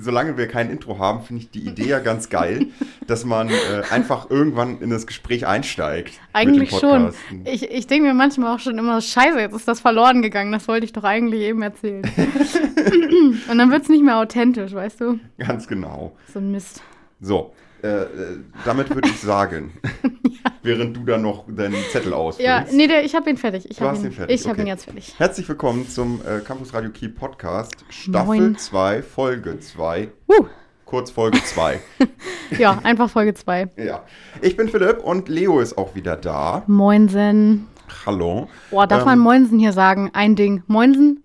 solange wir kein Intro haben, finde ich die Idee ja ganz geil, dass man äh, einfach irgendwann in das Gespräch einsteigt. Eigentlich schon. Ich, ich denke mir manchmal auch schon immer, scheiße, jetzt ist das verloren gegangen, das wollte ich doch eigentlich eben erzählen. Und dann wird es nicht mehr authentisch, weißt du? Ganz genau. So ein Mist. So, äh, äh, damit würde ich sagen, ja. während du da noch deinen Zettel ausfüllst. Ja, nee, der, ich habe ihn fertig. Ich du hast ihn, ihn fertig. Ich okay. habe ihn jetzt fertig. Herzlich willkommen zum äh, Campus Radio Key Podcast, Staffel 2, Folge 2. Uh. Kurz Folge 2. ja, einfach Folge 2. Ja. Ich bin Philipp und Leo ist auch wieder da. Moinsen. Hallo. Boah, darf ähm, man Moinsen hier sagen? Ein Ding. Moinsen?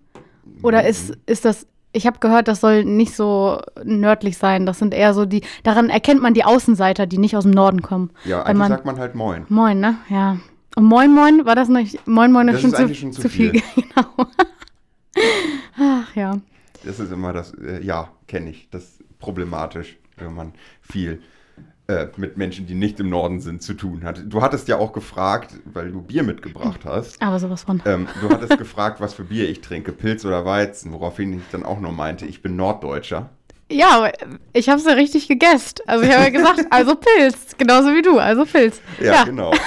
Oder ist, ist das ich habe gehört, das soll nicht so nördlich sein. Das sind eher so die, daran erkennt man die Außenseiter, die nicht aus dem Norden kommen. Ja, eigentlich man, sagt man halt Moin. Moin, ne? Ja. Und Moin Moin, war das nicht, Moin Moin das schon, ist zu, schon zu, viel. viel. genau. Ach ja. Das ist immer das, äh, ja, kenne ich. Das ist problematisch, wenn man viel äh, mit Menschen, die nicht im Norden sind, zu tun hat. Du hattest ja auch gefragt, weil du Bier mitgebracht hast. Aber sowas von. Ähm, du hattest gefragt, was für Bier ich trinke, Pilz oder Weizen, woraufhin ich dann auch nur meinte, ich bin Norddeutscher. Ja, ich habe es ja richtig gegessen. Also ich habe ja gesagt, also Pilz, genauso wie du, also Pilz. Ja, ja. genau.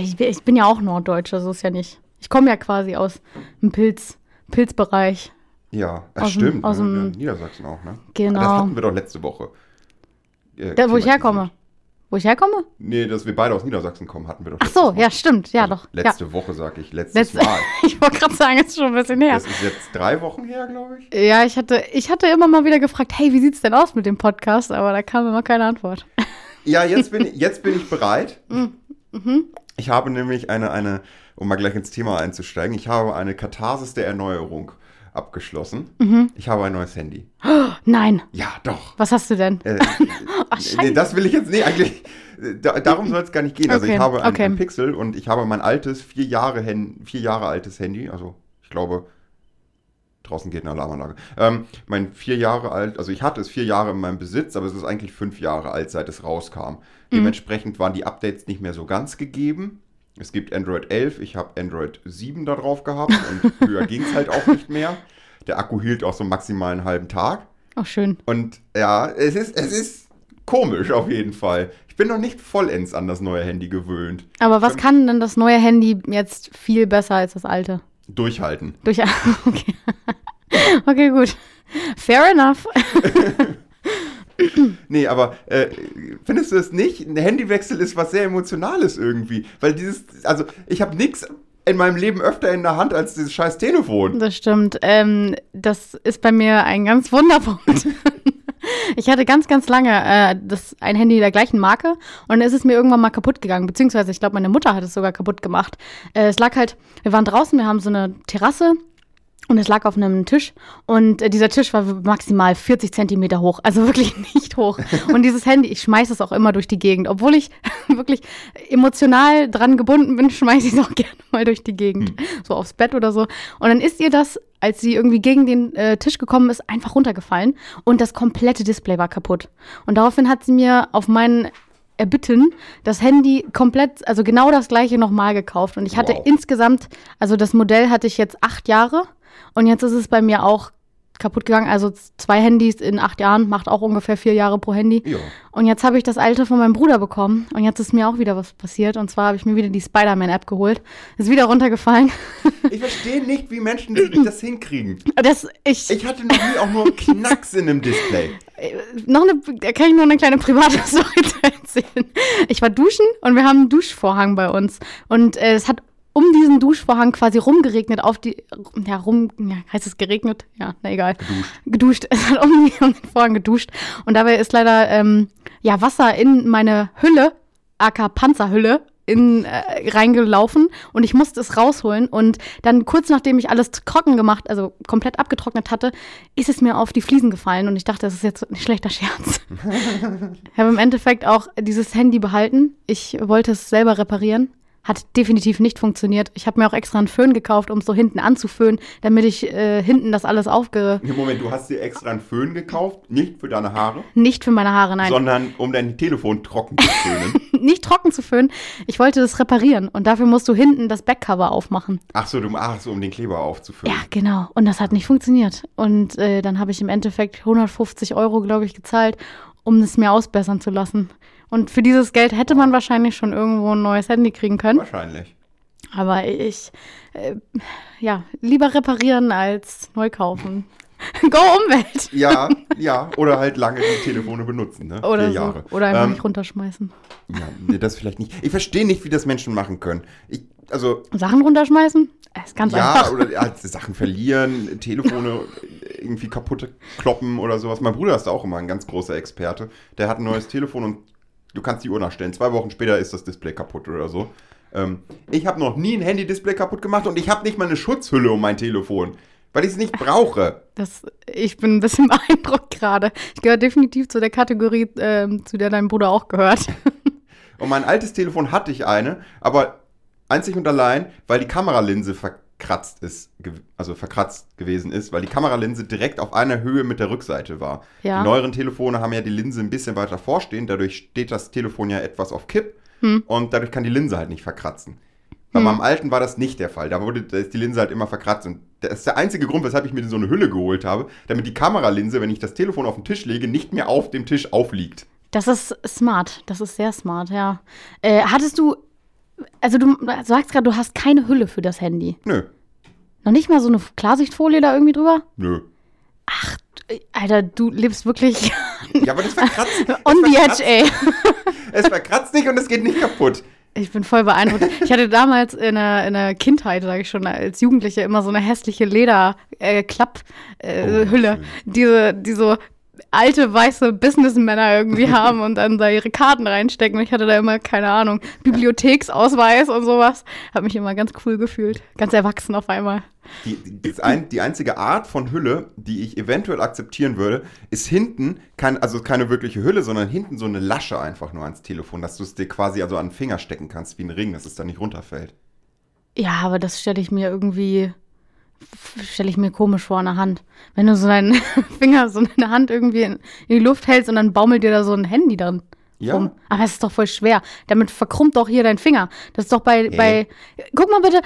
ich, bin, ich bin ja auch Norddeutscher, so ist ja nicht. Ich komme ja quasi aus dem Pilz, Pilzbereich. Ja, das aus stimmt. Dem, aus ne? dem, Niedersachsen auch, ne? Genau. Das hatten wir doch letzte Woche. Äh, da, wo ich herkomme. Wo ich herkomme? Nee, dass wir beide aus Niedersachsen kommen, hatten wir doch. Ach so, ja, stimmt, ja also doch. Letzte ja. Woche, sag ich, letztes Letz Mal. ich wollte gerade sagen, es ist schon ein bisschen her. Das ist jetzt drei Wochen her, glaube ich. Ja, ich hatte, ich hatte immer mal wieder gefragt, hey, wie sieht's denn aus mit dem Podcast? Aber da kam immer keine Antwort. Ja, jetzt bin ich, jetzt bin ich bereit. Mhm. mhm. Ich habe nämlich eine, eine, um mal gleich ins Thema einzusteigen, ich habe eine Katharsis der Erneuerung abgeschlossen. Mhm. Ich habe ein neues Handy. Oh, nein. Ja, doch. Was hast du denn? Äh, Ach, nee, das will ich jetzt nicht. Eigentlich, da, darum soll es gar nicht gehen. Also ich habe ein, okay. ein, Pixel und ich habe mein altes, vier Jahre, vier Jahre altes Handy. Also ich glaube, draußen geht eine Alarmanlage. Ähm, mein vier Jahre alt, also ich hatte es vier Jahre in meinem Besitz, aber es ist eigentlich fünf Jahre alt, seit es rauskam. Mhm. Dementsprechend waren die Updates nicht mehr so ganz gegeben. Es gibt Android 11, ich habe Android 7 da drauf gehabt und höher ging es halt auch nicht mehr. Der Akku hielt auch so maximal einen halben Tag. Ach, schön. Und ja, es ist, es ist komisch auf jeden Fall. Ich bin noch nicht vollends an das neue Handy gewöhnt. Aber was kann denn das neue Handy jetzt viel besser als das alte? Durchhalten. Durchhalten, okay. okay, gut. Fair enough. nee, aber äh, findest du es nicht? Ein Handywechsel ist was sehr Emotionales irgendwie. Weil dieses, also ich habe nichts in meinem Leben öfter in der Hand als dieses scheiß Telefon. Das stimmt. Ähm, das ist bei mir ein ganz Wunderpunkt. ich hatte ganz, ganz lange äh, das, ein Handy der gleichen Marke und dann ist es mir irgendwann mal kaputt gegangen. Beziehungsweise, ich glaube, meine Mutter hat es sogar kaputt gemacht. Äh, es lag halt, wir waren draußen, wir haben so eine Terrasse und es lag auf einem Tisch und äh, dieser Tisch war maximal 40 Zentimeter hoch, also wirklich nicht hoch. Und dieses Handy, ich schmeiße es auch immer durch die Gegend, obwohl ich wirklich emotional dran gebunden bin, schmeiße ich es auch gerne mal durch die Gegend, mhm. so aufs Bett oder so. Und dann ist ihr das, als sie irgendwie gegen den äh, Tisch gekommen ist, einfach runtergefallen und das komplette Display war kaputt. Und daraufhin hat sie mir auf meinen erbitten, das Handy komplett, also genau das gleiche nochmal gekauft. Und ich hatte wow. insgesamt, also das Modell hatte ich jetzt acht Jahre und jetzt ist es bei mir auch kaputt gegangen. Also zwei Handys in acht Jahren macht auch ungefähr vier Jahre pro Handy. Ja. Und jetzt habe ich das alte von meinem Bruder bekommen. Und jetzt ist mir auch wieder was passiert. Und zwar habe ich mir wieder die Spider-Man-App geholt. Ist wieder runtergefallen. Ich verstehe nicht, wie Menschen das hinkriegen. Das, ich, ich hatte noch nie auch nur einen Knacks in dem Display. Äh, noch eine, da kann ich nur eine kleine private Story erzählen. Ich war duschen und wir haben einen Duschvorhang bei uns. Und äh, es hat um diesen Duschvorhang quasi rumgeregnet auf die, ja, rum, ja, heißt es geregnet? Ja, na egal. Geduscht. Geduscht. Es hat um, um den Vorhang geduscht. Und dabei ist leider, ähm, ja, Wasser in meine Hülle, aka Panzerhülle, in, äh, reingelaufen und ich musste es rausholen. Und dann kurz nachdem ich alles trocken gemacht, also komplett abgetrocknet hatte, ist es mir auf die Fliesen gefallen und ich dachte, das ist jetzt ein schlechter Scherz. ich habe im Endeffekt auch dieses Handy behalten. Ich wollte es selber reparieren Hat definitiv nicht funktioniert. Ich habe mir auch extra einen Föhn gekauft, um es so hinten anzuföhnen, damit ich äh, hinten das alles aufge... Im Moment, du hast dir extra einen Föhn gekauft, nicht für deine Haare, Nicht für meine Haare, nein. sondern um dein Telefon trocken zu föhnen. nicht trocken zu föhnen. Ich wollte das reparieren und dafür musst du hinten das Backcover aufmachen. Ach so, du, ach so, um den Kleber aufzufüllen. Ja, genau. Und das hat nicht funktioniert. Und äh, dann habe ich im Endeffekt 150 Euro, glaube ich, gezahlt, um es mir ausbessern zu lassen. Und für dieses Geld hätte man wahrscheinlich schon irgendwo ein neues Handy kriegen können. Wahrscheinlich. Aber ich, äh, ja, lieber reparieren als neu kaufen. Go Umwelt! Ja, ja, oder halt lange die Telefone benutzen, ne? Oder Vier so. Jahre. Oder einfach Ähm, nicht runterschmeißen. Ja, nee, das vielleicht nicht. Ich verstehe nicht, wie das Menschen machen können. Ich, also, Sachen runterschmeißen? Das ist ganz ja, einfach. oder ja, Sachen verlieren, Telefone irgendwie kaputt kloppen oder sowas. Mein Bruder ist da auch immer ein ganz großer Experte. Der hat ein neues Telefon und du kannst die Uhr nachstellen. Zwei Wochen später ist das Display kaputt oder so. Ähm, ich habe noch nie ein Handy-Display kaputt gemacht und ich habe nicht mal eine Schutzhülle um mein Telefon, weil ich es nicht brauche. Das, ich bin ein bisschen beeindruckt gerade. Ich gehöre definitiv zu der Kategorie, ähm, zu der dein Bruder auch gehört. Und mein altes Telefon hatte ich eine, aber einzig und allein, weil die Kameralinse verkratzt ist, also verkratzt gewesen ist, weil die Kameralinse direkt auf einer Höhe mit der Rückseite war. Ja. Die neueren Telefone haben ja die Linse ein bisschen weiter vorstehen, dadurch steht das Telefon ja etwas auf Kipp Hm. und dadurch kann die Linse halt nicht verkratzen. Bei meinem alten war das nicht der Fall. Da wurde da ist die Linse halt immer verkratzt. Und das ist der einzige Grund, weshalb ich mir so eine Hülle geholt habe, damit die Kameralinse, wenn ich das Telefon auf den Tisch lege, nicht mehr auf dem Tisch aufliegt. Das ist smart. Das ist sehr smart, ja. Äh, hattest du, also du sagst gerade, du hast keine Hülle für das Handy. Nö, Noch nicht mal so eine Klarsichtfolie da irgendwie drüber? nö. Äh, Alter, du lebst wirklich Ja, aber das verkratzt. on das the edge, ey. Es verkratzt nicht und es geht nicht kaputt. Ich bin voll beeindruckt. Ich hatte damals in der, in der Kindheit, sage ich schon, als Jugendliche immer so eine hässliche Leder-Klapp-Hülle, Oh, schön. diese, die so alte weiße Businessmänner irgendwie haben und dann da ihre Karten reinstecken. Und ich hatte da immer, keine Ahnung, Bibliotheksausweis und sowas. Hab mich immer ganz cool gefühlt. Ganz erwachsen auf einmal. Die, die, ein, die einzige Art von Hülle, die ich eventuell akzeptieren würde, ist hinten, kein, also keine wirkliche Hülle, sondern hinten so eine Lasche einfach nur ans Telefon, dass du es dir quasi also an den Finger stecken kannst, wie ein Ring, dass es dann nicht runterfällt. Ja, aber das stelle ich mir irgendwie, stelle ich mir komisch vor der Hand. Wenn du so deinen Finger, so deine Hand irgendwie in, die Luft hältst und dann baumelt dir da so ein Handy dran. Ja. rum. Aber es ist doch voll schwer. Damit verkrummt doch hier dein Finger. Das ist doch bei, Hä? bei. Guck mal bitte,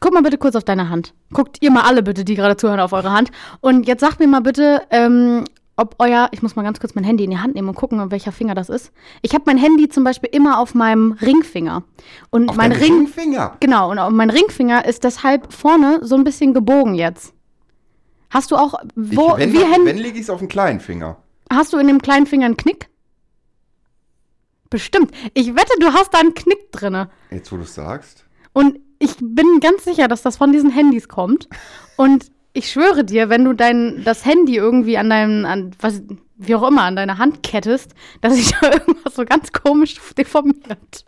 guck mal bitte kurz auf deine Hand. Guckt ihr mal alle bitte, die gerade zuhören, auf eure Hand. Und jetzt sagt mir mal bitte, ähm, ob euer, ich muss mal ganz kurz mein Handy in die Hand nehmen und gucken, welcher Finger das ist. Ich habe mein Handy zum Beispiel immer auf meinem Ringfinger. Und Auf mein Ring, Ringfinger. Genau, und mein Ringfinger ist deshalb vorne so ein bisschen gebogen jetzt. Hast du auch, wo, ich, wenn, wie Händ- wenn lege ich es auf den kleinen Finger. hast du in dem kleinen Finger einen Knick? Bestimmt. Ich wette, du hast da einen Knick drinne. Jetzt, wo du es sagst. Und ich bin ganz sicher, dass das von diesen Handys kommt. Und ich schwöre dir, wenn du dein, das Handy irgendwie an deinem, an, was, wie auch immer, an deiner Hand kettest, dass sich da irgendwas so ganz komisch deformiert.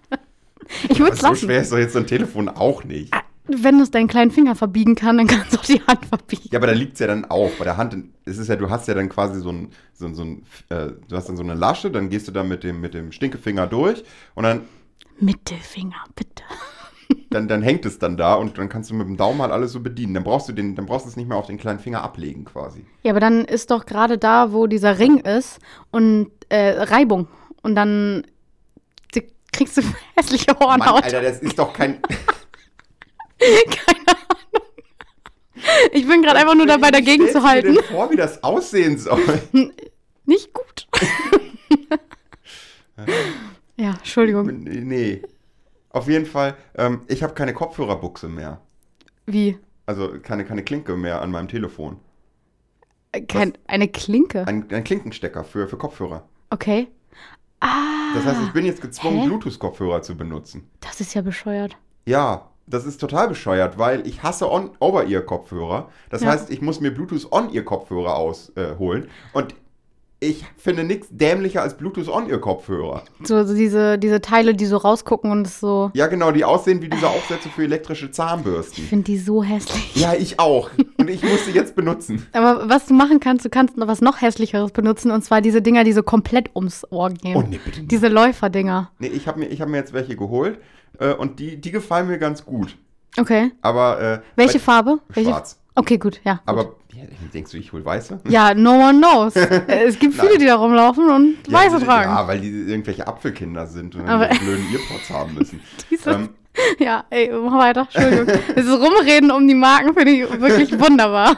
Ich würde es so schwer ist doch jetzt so ein Telefon auch nicht. Ah, Wenn es deinen kleinen Finger verbiegen kann, dann kannst du auch die Hand verbiegen. Ja, aber da liegt es ja dann auch. Bei der Hand, es ist ja, du hast ja dann quasi so ein, so, so ein, äh, du hast dann so eine Lasche, dann gehst du da mit dem, mit dem Stinkefinger durch und dann, Mittelfinger, bitte. Dann, dann hängt es dann da und dann kannst du mit dem Daumen halt alles so bedienen. Dann brauchst du den, dann brauchst du es nicht mehr auf den kleinen Finger ablegen quasi. Ja, aber dann ist doch gerade da, wo dieser Ring ist und äh, Reibung. Und dann kriegst du hässliche Mann, Hornhaut. Alter, das ist doch kein. Keine Ahnung. Ich bin gerade einfach nur dabei, dagegen zu halten. denn vor, wie das aussehen soll. Nicht gut. ja, Entschuldigung. nee. Auf jeden Fall, ähm, ich habe keine Kopfhörerbuchse mehr. Wie? Also keine, keine Klinke mehr an meinem Telefon. Äh, Kein, eine Klinke. Ein, ein Klinkenstecker für, für Kopfhörer. Okay. Ah, Das heißt, ich bin jetzt gezwungen, Hä? Bluetooth-Kopfhörer zu benutzen. das ist ja bescheuert. Ja, das ist total bescheuert, weil ich hasse On Over-Ear-Kopfhörer. Das Ja. heißt, ich muss mir Bluetooth-On-Ear-Kopfhörer ausholen. Äh, und ich finde nichts dämlicher als Bluetooth-On-Ear-Kopfhörer. So, so diese, diese Teile, die so rausgucken und es so. Ja, genau, die aussehen wie diese Aufsätze für elektrische Ich Zahnbürsten. finde die so hässlich. Ja, ich auch. Und ich muss sie jetzt benutzen. Aber was du machen kannst, du kannst noch was noch hässlicheres benutzen und zwar diese Dinger, die so komplett ums Ohr gehen. Oh, nee, bitte nicht. Diese Läuferdinger. Nee, ich habe mir, ich hab mir jetzt welche geholt. äh, und die, die gefallen mir ganz gut. Okay. Aber äh, Welche Farbe? Welche? Schwarz. Okay, gut, ja. Gut. Aber ja, denkst du, ich hol weiße? Ja, no one knows. Es gibt viele, die da rumlaufen und Ja, weiße tragen. Ja, weil die irgendwelche Apfelkinder sind und dann die blöden Earpods haben müssen. Diese- ähm, ja, ey, mach weiter. Entschuldigung. Dieses Rumreden um die Marken finde ich wirklich wunderbar.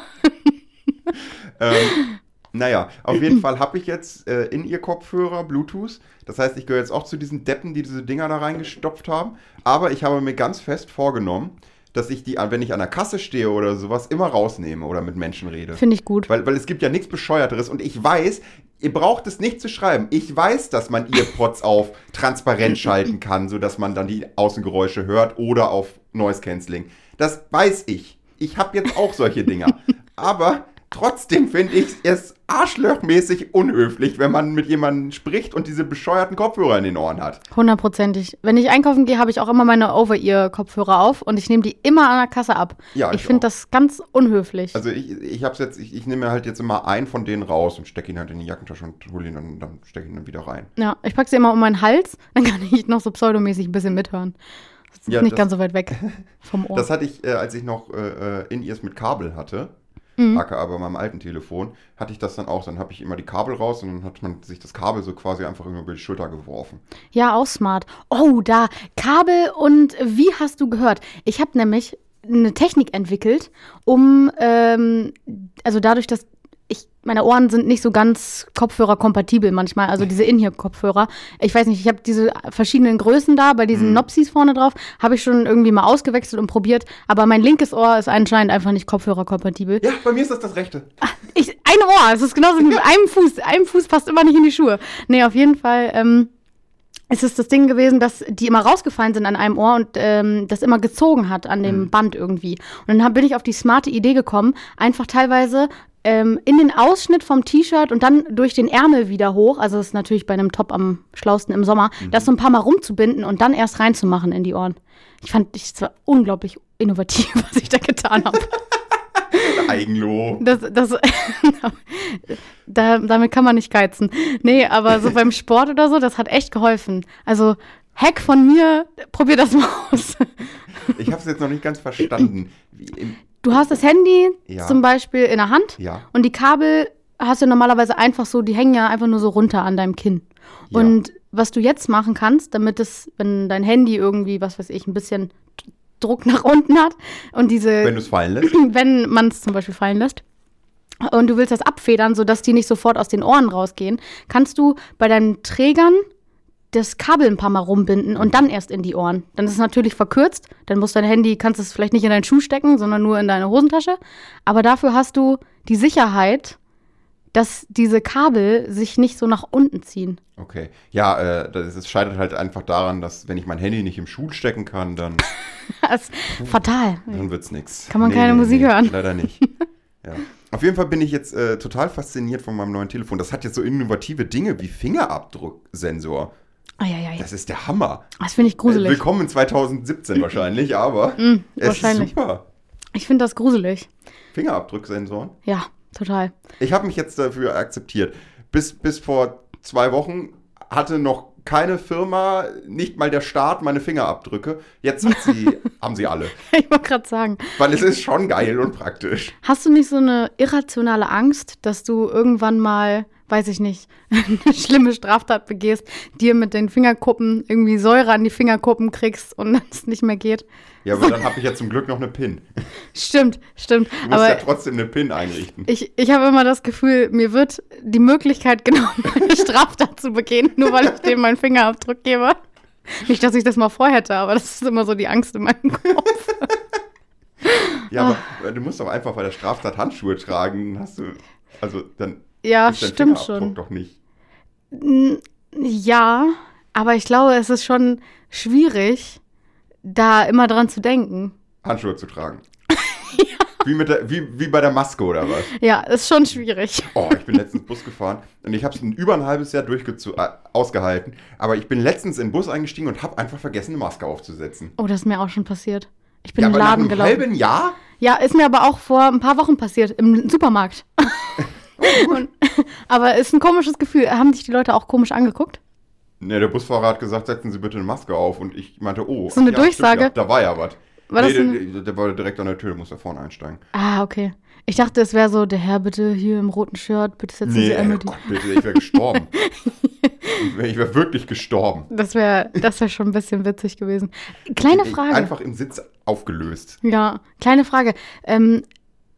ähm, naja, auf jeden Fall habe ich jetzt äh, in ihr Kopfhörer Bluetooth. Das heißt, ich gehöre jetzt auch zu diesen Deppen, die diese Dinger da reingestopft haben. Aber ich habe mir ganz fest vorgenommen, dass ich die, wenn ich an der Kasse stehe oder sowas, immer rausnehme oder mit Menschen rede. Finde ich gut. Weil, weil es gibt ja nichts Bescheuerteres und ich weiß, ihr braucht es nicht zu schreiben. Ich weiß, dass man Earpods auf transparent schalten kann, sodass man dann die Außengeräusche hört oder auf Noise Cancelling. Das weiß ich. Ich habe jetzt auch solche Dinger. Aber trotzdem finde ich es arschlochmäßig unhöflich, wenn man mit jemandem spricht und diese bescheuerten Kopfhörer in den Ohren hat. Hundertprozentig. Wenn ich einkaufen gehe, habe ich auch immer meine Over-Ear-Kopfhörer auf und ich nehme die immer an der Kasse ab. Ja, ich ich finde das ganz unhöflich. Also ich, ich hab's jetzt, ich, ich nehme mir halt jetzt immer einen von denen raus und stecke ihn halt in die Jackentasche und hole ihn dann, dann stecke ich ihn dann wieder rein. ja, ich packe sie immer um meinen Hals, dann kann ich noch so pseudomäßig ein bisschen mithören. Das ist Ja, nicht das- ganz so weit weg vom Ohr. Das hatte ich, äh, als ich noch äh, äh, in-ears mit Kabel hatte, Mhm. aka bei meinem alten Telefon, hatte ich das dann auch. Dann habe ich immer die Kabel raus und dann hat man sich das Kabel so quasi einfach immer über die Schulter geworfen. Ja, auch smart. Oh, da, Kabel und wie hast du gehört? Ich habe nämlich eine Technik entwickelt, um, ähm, also dadurch, dass meine Ohren sind nicht so ganz Kopfhörer-kompatibel manchmal, also diese In-Ear-Kopfhörer. Ich weiß nicht, ich habe diese verschiedenen Größen da, bei diesen Nopsis vorne drauf, habe ich schon irgendwie mal ausgewechselt und probiert, aber mein linkes Ohr ist anscheinend einfach nicht Kopfhörer-kompatibel. Ja, bei mir ist das das rechte. Ich, ein Ohr, es ist genauso wie mit einem Fuß. Einem Fuß passt immer nicht in die Schuhe. Nee, auf jeden Fall ähm, ist es das Ding gewesen, dass die immer rausgefallen sind an einem Ohr und ähm, das immer gezogen hat an dem Band irgendwie. Und dann hab, bin ich auf die smarte Idee gekommen, einfach teilweise ähm, in den Ausschnitt vom T-Shirt und dann durch den Ärmel wieder hoch, also das ist natürlich bei einem Top am schlausten im Sommer, das so ein paar Mal rumzubinden und dann erst reinzumachen in die Ohren. Ich fand, es war unglaublich innovativ, was ich da getan habe. Eigenlob. Das, das, da, damit kann man nicht geizen. Nee, aber so beim Sport oder so, das hat echt geholfen. Also, Hack von mir, probier das mal aus. Ich habe es jetzt noch nicht ganz verstanden. Wie im, Du hast das Handy Ja. zum Beispiel in der Hand ja. und die Kabel hast du normalerweise einfach so, die hängen ja einfach nur so runter an deinem Kinn. Ja. Und was du jetzt machen kannst, damit es, wenn dein Handy irgendwie, was weiß ich, ein bisschen Druck nach unten hat und diese Wenn du es fallen lässt. wenn man es zum Beispiel fallen lässt und du willst das abfedern, sodass die nicht sofort aus den Ohren rausgehen, kannst du bei deinen Trägern das Kabel ein paar Mal rumbinden und dann erst in die Ohren. Dann ist es natürlich verkürzt, dann muss dein Handy, kannst es vielleicht nicht in deinen Schuh stecken, sondern nur in deine Hosentasche. Aber dafür hast du die Sicherheit, dass diese Kabel sich nicht so nach unten ziehen. Okay. Ja, äh, das, scheitert halt einfach daran, dass wenn ich mein Handy nicht im Schuh stecken kann, dann, Das ist fatal. dann wird's nix. Kann man keine Musik hören. Leider nicht. Ja. Auf jeden Fall bin ich jetzt äh, total fasziniert von meinem neuen Telefon. Das hat jetzt so innovative Dinge wie Fingerabdrucksensor. Eieiei. Das ist der Hammer. Das finde ich Äh, gruselig. Willkommen in 2017 wahrscheinlich, aber Mm, es wahrscheinlich. ist super. Ich finde das gruselig. Fingerabdrucksensoren. Ja, total. Ich habe mich jetzt dafür akzeptiert. Bis, bis vor zwei Wochen hatte noch keine Firma, nicht mal der Staat, meine Fingerabdrücke. Jetzt sie, haben sie alle. Ich wollte gerade sagen, Weil es ist schon geil und praktisch. Hast du nicht so eine irrationale Angst, dass du irgendwann mal, weiß ich nicht, eine schlimme Straftat begehst, dir mit den Fingerkuppen irgendwie Säure an die Fingerkuppen kriegst und es nicht mehr geht? Ja, aber dann habe ich ja zum Glück noch eine PIN. Stimmt, stimmt. Du musst Aber ja trotzdem eine PIN einrichten. ich, ich habe immer das Gefühl, mir wird die Möglichkeit genommen, eine Straftat zu begehen, nur weil ich dem meinen Fingerabdruck gebe. Nicht, dass ich das mal vorhätte, aber das ist immer so die Angst in meinem Kopf. Ja, aber du musst doch einfach bei der Straftat Handschuhe tragen. Hast du, also dann Ja, ist stimmt schon. doch nicht. Ja, aber ich glaube, es ist schon schwierig, da immer dran zu denken. Handschuhe zu tragen. Wie, mit der, wie, wie bei der Maske oder was? Ja, ist schon schwierig. Oh, ich bin letztens Bus gefahren und ich habe es über ein halbes Jahr äh, ausgehalten. Aber ich bin letztens in den Bus eingestiegen und habe einfach vergessen, eine Maske aufzusetzen. Oh, das ist mir auch schon passiert. Ich bin ja, im Laden gelaufen. halben Jahr? Ja, ist mir aber auch vor ein paar Wochen passiert, im Supermarkt. Und, aber ist ein komisches Gefühl. Haben dich die Leute auch komisch angeguckt? Ne, der Busfahrer hat gesagt, setzen Sie bitte eine Maske auf. Und ich meinte, oh. So eine ja, stimmt, Durchsage? Ja, da war ja was. War nee, der, der war direkt an der Tür, muss da vorne einsteigen. Ah, okay. Ich dachte, es wäre so, der Herr bitte hier im roten Shirt, bitte setzen Nee, Sie einmal die. Gott, bitte, ich wäre gestorben. ich wäre wär wirklich gestorben. Das wäre das wär schon ein bisschen witzig gewesen. Kleine Frage. Einfach im Sitz aufgelöst. Ja, kleine Frage. Ähm,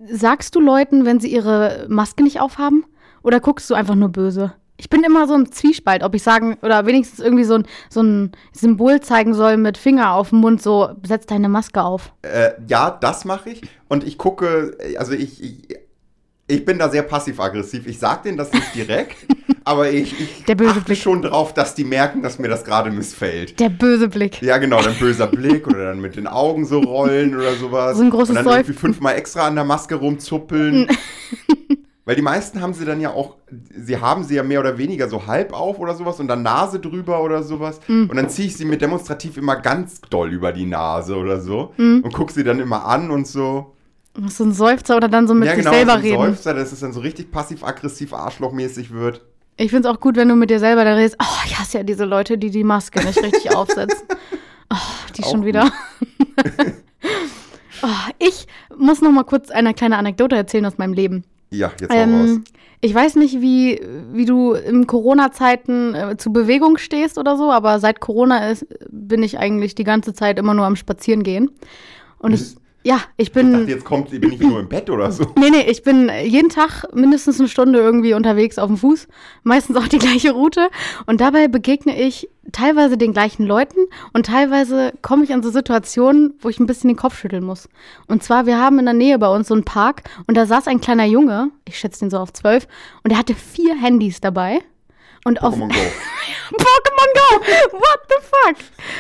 sagst du Leuten, wenn sie ihre Maske nicht aufhaben? Oder guckst du einfach nur böse? Ich bin immer so im Zwiespalt, ob ich sagen oder wenigstens irgendwie so ein, so ein Symbol zeigen soll mit Finger auf dem Mund, so setz deine Maske auf. Äh, ja, das mache ich. Und ich gucke, also ich, ich, ich bin da sehr passiv-aggressiv. Ich sage denen das nicht direkt, aber ich, ich Der böse achte Blick. schon drauf, dass die merken, dass mir das gerade missfällt. Der böse Blick. Ja, genau, dann böser Blick oder dann mit den Augen so rollen oder sowas. So ein großes Und dann irgendwie fünfmal extra an der Maske rumzuppeln. Weil die meisten haben sie dann ja auch, sie haben sie ja mehr oder weniger so halb auf oder sowas und dann Nase drüber oder sowas. Mhm. Und dann ziehe ich sie mir demonstrativ immer ganz doll über die Nase oder so Mhm. und gucke sie dann immer an und so. So ein Seufzer oder dann so mit ja, sich genau, selber so ein reden. Seufzer, dass es dann so richtig passiv-aggressiv arschlochmäßig wird. Ich finde es auch gut, wenn du mit dir selber da redest. Oh, ich hasse ja diese Leute, die die Maske nicht richtig aufsetzen. Oh, die Auch schon wieder. oh, ich muss noch mal kurz eine kleine Anekdote erzählen aus meinem Leben. Ja, jetzt hau raus. Ähm, ich weiß nicht, wie, wie du in Corona-Zeiten äh, zu Bewegung stehst oder so, aber seit Corona ist, bin ich eigentlich die ganze Zeit immer nur am Spazierengehen. Und ich, ja, ich Ich bin. dachte, jetzt kommt, bin ich nur im Bett oder so. Nee, nee, ich bin jeden Tag mindestens eine Stunde irgendwie unterwegs auf dem Fuß. Meistens auch die gleiche Route. Und dabei begegne ich teilweise den gleichen Leuten und teilweise komme ich an so Situationen, wo ich ein bisschen den Kopf schütteln muss. Und zwar, wir haben in der Nähe bei uns so einen Park und da saß ein kleiner Junge, ich schätze den so auf zwölf, und er hatte vier Handys dabei. Und auf Pokémon Go. What the fuck?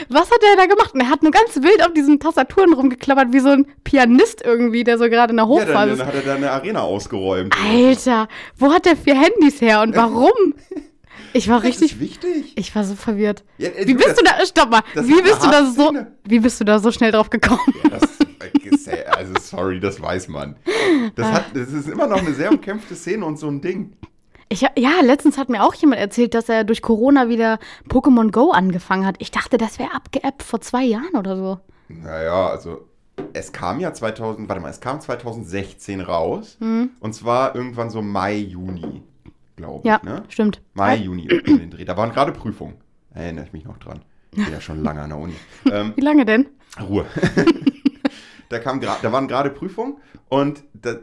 Was hat er da gemacht? Und er hat nur ganz wild auf diesen Tastaturen rumgeklappert, wie so ein Pianist irgendwie, der so gerade in der Ja, Hochphase dann, ist. dann hat er da eine Arena ausgeräumt. Alter, wo hat der vier Handys her und warum? Ich war Das richtig, ist wichtig. ich war so verwirrt. Ja, äh, Wie du, bist du da, stopp mal, das wie ist bist du da so, wie bist du da so schnell drauf gekommen? Das, äh, also sorry, das weiß man. Das, hat, das ist immer noch eine sehr umkämpfte Szene und so ein Ding. Ich, ja, letztens hat mir auch jemand erzählt, dass er durch Corona wieder Pokémon Go angefangen hat. Ich dachte, das wäre abgeappt vor zwei Jahren oder so. Naja, also es kam ja 2000, warte mal, es kam 2016 raus. Mhm. Und zwar irgendwann so Mai, Juni, glaube Ja, ich. Ne? stimmt. Mai, Juni in den Dreh. Da waren gerade Prüfungen. Erinnere ich mich noch dran. Ich bin ja schon lange an der Uni. Ähm, Wie lange denn? Ruhe. da, kam da waren gerade Prüfungen und da,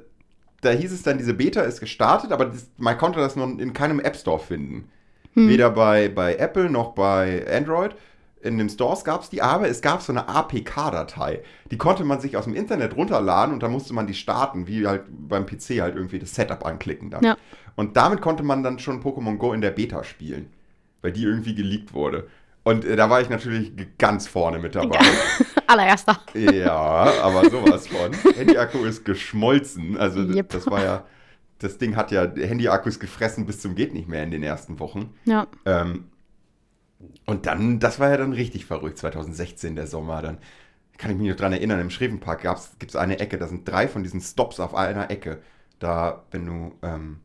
da hieß es dann, diese Beta ist gestartet, aber das, man konnte das noch in keinem App Store finden. Weder bei, bei Apple noch bei Android. In den Stores gab es die, aber es gab so eine APK-Datei. Die konnte man sich aus dem Internet runterladen und da musste man die starten, wie halt beim PC halt irgendwie das Setup anklicken dann. Ja. Und damit konnte man dann schon Pokémon Go in der Beta spielen, weil die irgendwie geleakt wurde. Und äh, da war ich natürlich ganz vorne mit dabei. Allererster. Ja, aber sowas von. Handy-Akku ist geschmolzen. Also Yep. das war ja, das Ding hat ja Handy-Akkus gefressen bis zum geht nicht mehr in den ersten Wochen. Ja. Ähm, und dann, das war ja dann richtig verrückt, 2016 der Sommer. Dann kann ich mich noch dran erinnern, im Schrevenpark gibt es eine Ecke, da sind drei von diesen Stops auf einer Ecke. Da, wenn du ähm,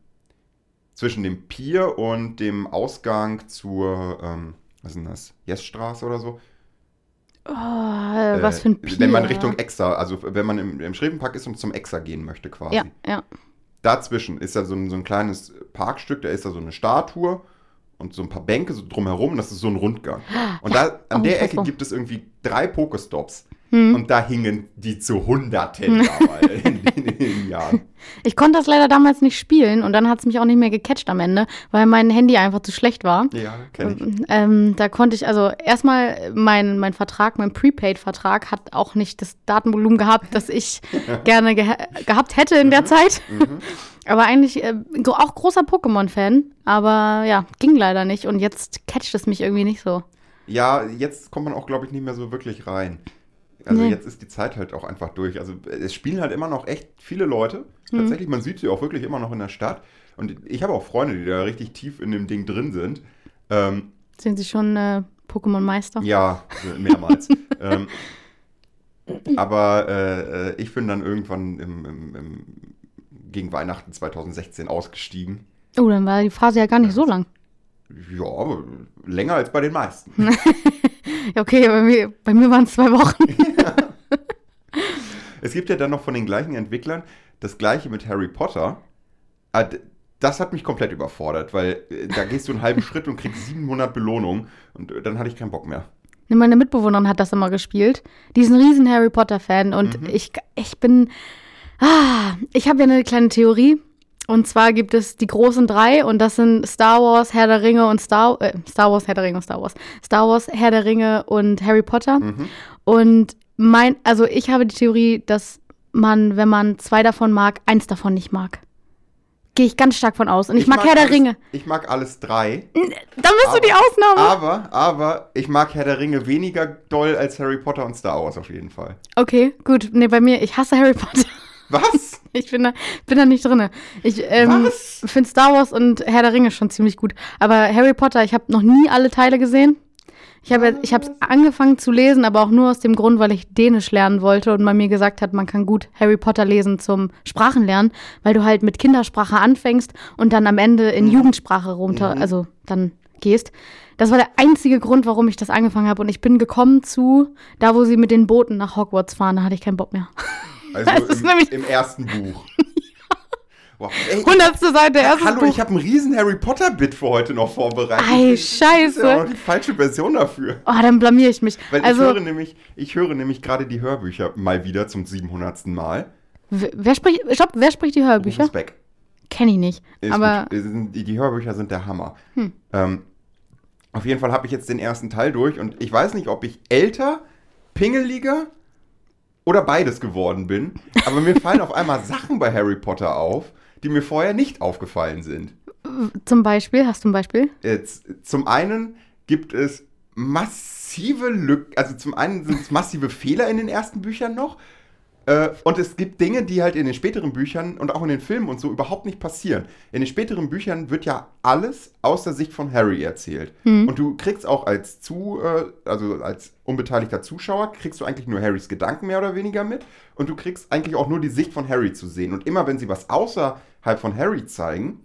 zwischen dem Pier und dem Ausgang zur, ähm, was ist denn das, Jessstraße oder so, Oh, was äh, für ein Pier. Wenn man Richtung Exa, also wenn man im, im Schrevenpark ist und zum Exa gehen möchte quasi. Ja, ja. Dazwischen ist da so ein, so ein kleines Parkstück, da ist da so eine Statue und so ein paar Bänke so drumherum und das ist so ein Rundgang. Und da an oh, der. Ecke gibt es irgendwie drei Pokestops. Hm. Und da hingen die zu Hunderten damals in, den Jahren. Ich konnte das leider damals nicht spielen und dann hat es mich auch nicht mehr gecatcht am Ende, weil mein Handy einfach zu schlecht war. Ja, kenne ich. Ähm, da konnte ich, also erstmal mein, mein Vertrag, mein Prepaid-Vertrag hat auch nicht das Datenvolumen gehabt, das ich gerne geha gehabt hätte in der Zeit. Mhm. Aber eigentlich äh, auch großer Pokémon-Fan, aber ja, ging leider nicht und jetzt catcht es mich irgendwie nicht so. Ja, jetzt kommt man auch, glaube ich, nicht mehr so wirklich rein. Also Nee. jetzt ist die Zeit halt auch einfach durch. Also es spielen halt immer noch echt viele Leute. Mhm. Tatsächlich, man sieht sie auch wirklich immer noch in der Stadt. Und ich habe auch Freunde, die da richtig tief in dem Ding drin sind. Ähm, Sind Sie schon äh, Pokémon-Meister? ja, mehrmals. ähm, aber äh, äh, ich bin dann irgendwann im, im, im, gegen Weihnachten 2016 ausgestiegen. Oh, dann war die Phase ja gar nicht so lang. Ja, länger als bei den meisten. Ja, okay, bei mir, bei mir waren es zwei Wochen. Es gibt ja dann noch von den gleichen Entwicklern das gleiche mit Harry Potter. Ah, Das hat mich komplett überfordert, weil äh, da gehst du einen halben Schritt und kriegst 700 Belohnungen und äh, dann hatte ich keinen Bock mehr. Meine Mitbewohnerin hat das immer gespielt. Die ist ein riesen Harry Potter-Fan und ich, ich bin. Ah, ich habe ja eine kleine Theorie. Und zwar gibt es die großen drei und das sind Star Wars, Herr der Ringe und Star, äh, Star Wars, Herr der Ringe und Star Wars. Star Wars, Herr der Ringe und Harry Potter. Und mein, also ich habe die Theorie, dass man, wenn man zwei davon mag, eins davon nicht mag. Gehe ich ganz stark von aus. Und ich, mag, Herr der alles, Ringe. Ich mag alles drei. Dann bist du die Aber- Ausnahme. Aber, aber ich mag Herr der Ringe weniger doll als Harry Potter und Star Wars auf jeden Fall. Okay, gut. Nee, bei mir, ich hasse Harry Potter. Was? Ich bin da, bin da nicht drin. Ich ähm, finde Star Wars und Herr der Ringe schon ziemlich gut. Aber Harry Potter, ich habe noch nie alle Teile gesehen. Ich habe es angefangen zu lesen, aber auch nur aus dem Grund, weil ich Dänisch lernen wollte und man mir gesagt hat, man kann gut Harry Potter lesen zum Sprachenlernen, weil du halt mit Kindersprache anfängst und dann am Ende in Jugendsprache runter, also dann gehst. Das war der einzige Grund, warum ich das angefangen habe und ich bin gekommen zu da, wo sie mit den Booten nach Hogwarts fahren, da hatte ich keinen Bock mehr. Also Das ist im, nämlich- im ersten Buch. Wow. Ey, Hundertste Seite, erstes Hallo, Buch. ich habe einen riesen Harry Potter Bit für heute noch vorbereitet. Ei, Das ist ja scheiße. auch die falsche Version dafür. Oh, dann blamier ich mich. Weil also, ich höre nämlich, ich höre nämlich gerade die Hörbücher mal wieder zum 700. Mal. wer spricht, stopp, wer spricht die Hörbücher? Rufus Beck. Kenne ich nicht. Ist aber gut. Die Hörbücher sind der Hammer. Hm. Ähm, auf jeden Fall habe ich jetzt den ersten Teil durch und ich weiß nicht, ob ich älter, pingeliger oder beides geworden bin. Aber mir fallen auf einmal Sachen bei Harry Potter auf, die mir vorher nicht aufgefallen sind. zum Beispiel, hast du ein Beispiel? Jetzt, zum einen gibt es massive Lücken, also zum einen sind es massive Fehler in den ersten Büchern noch. Äh, und es gibt Dinge, die halt in den späteren Büchern und auch in den Filmen und so überhaupt nicht passieren. In den späteren Büchern wird ja alles aus der Sicht von Harry erzählt. Und du kriegst auch als zu, äh, also als unbeteiligter Zuschauer, kriegst du eigentlich nur Harrys Gedanken mehr oder weniger mit. Und du kriegst eigentlich auch nur die Sicht von Harry zu sehen. Und immer wenn sie was außerhalb von Harry zeigen,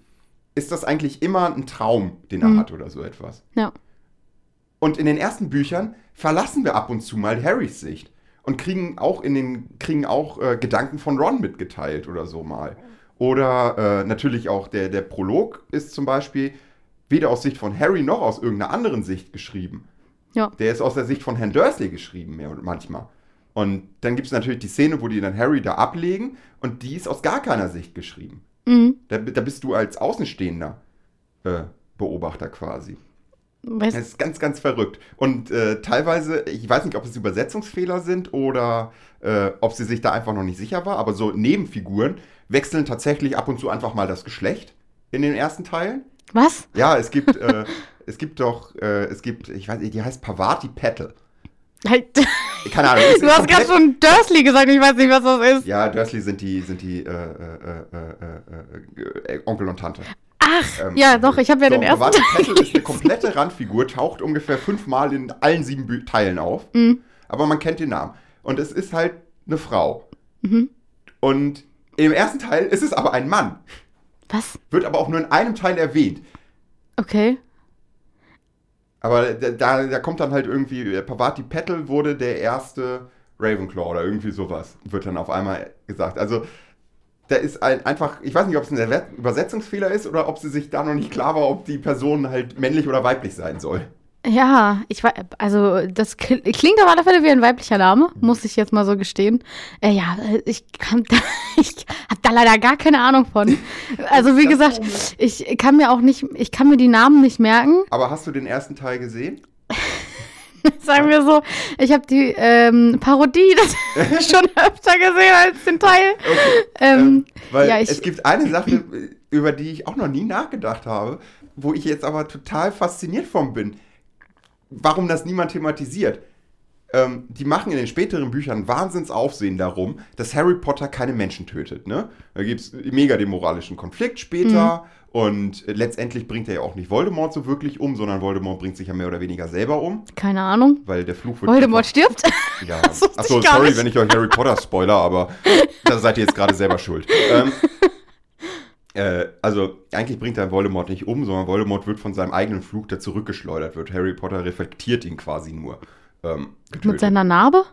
ist das eigentlich immer ein Traum, den er hat oder so etwas. Ja. Und in den ersten Büchern verlassen wir ab und zu mal Harrys Sicht und kriegen auch in den kriegen auch äh, Gedanken von Ron mitgeteilt oder so mal. Oder äh, natürlich auch der, der Prolog ist zum Beispiel weder aus Sicht von Harry noch aus irgendeiner anderen Sicht geschrieben. Ja. Der ist aus der Sicht von Herrn Dursley geschrieben, mehr und manchmal. Und dann gibt es natürlich die Szene, wo die dann Harry da ablegen und die ist aus gar keiner Sicht geschrieben. Mhm. Da, da bist du als Außenstehender äh, Beobachter quasi. Weißt, Das ist ganz, ganz verrückt. Und äh, teilweise, ich weiß nicht, ob es Übersetzungsfehler sind oder äh, ob sie sich da einfach noch nicht sicher war, aber so Nebenfiguren wechseln tatsächlich ab und zu einfach mal das Geschlecht in den ersten Teilen. was? Ja, es gibt, äh, es gibt doch, äh, es gibt, ich weiß nicht, die heißt Pavati Petal. Halt. Keine Ahnung. Du hast gerade schon Dursley gesagt, ich weiß nicht, was das ist. Ja, Dursley sind die, sind die äh, äh, Onkel und Tante. Ach, Ähm, ja, doch, ich habe ja so, den ersten Pavati Teil Petal ist eine komplette Randfigur, taucht ungefähr fünfmal in allen sieben Bü Teilen auf. Mhm. Aber man kennt den Namen. Und es ist halt eine Frau. Mhm. Und im ersten Teil ist es aber ein Mann. Was? Wird aber auch nur in einem Teil erwähnt. Okay. Aber da, da, da kommt dann halt irgendwie, äh, Pavati Petal wurde der erste Ravenclaw oder irgendwie sowas, wird dann auf einmal gesagt. Also da ist ein, einfach, ich weiß nicht, ob es ein Übersetzungsfehler ist oder ob sie sich da noch nicht klar war, ob die Person halt männlich oder weiblich sein soll. Ja, ich war, also das kl- klingt auf alle Fälle wie ein weiblicher Name, muss ich jetzt mal so gestehen. Äh, ja, äh, ich kann, da, ich habe da leider gar keine Ahnung von. Also wie gesagt, ich kann mir auch nicht, ich kann mir die Namen nicht merken. Aber hast du den ersten Teil gesehen? Sagen wir so, ich habe die ähm, Parodie das schon öfter gesehen als den Teil. Ähm, Ähm, weil ja, ich- es gibt eine Sache, über die ich auch noch nie nachgedacht habe, wo ich jetzt aber total fasziniert von bin. Warum das niemand thematisiert? Ähm, die machen in den späteren Büchern Wahnsinnsaufsehen darum, dass Harry Potter keine Menschen tötet. Ne? Da gibt es mega den moralischen Konflikt später und letztendlich bringt er ja auch nicht Voldemort so wirklich um, sondern Voldemort bringt sich ja mehr oder weniger selber um, keine Ahnung. weil der Fluch wird Voldemort stirbt? ja. Achso, sorry, nicht. wenn ich euch Harry Potter spoiler, aber da seid ihr jetzt gerade selber schuld. Ähm, Äh, also, eigentlich bringt er Voldemort nicht um, sondern Voldemort wird von seinem eigenen Flug, der zurückgeschleudert wird. Harry Potter reflektiert ihn quasi nur. Ähm, Mit seiner Narbe?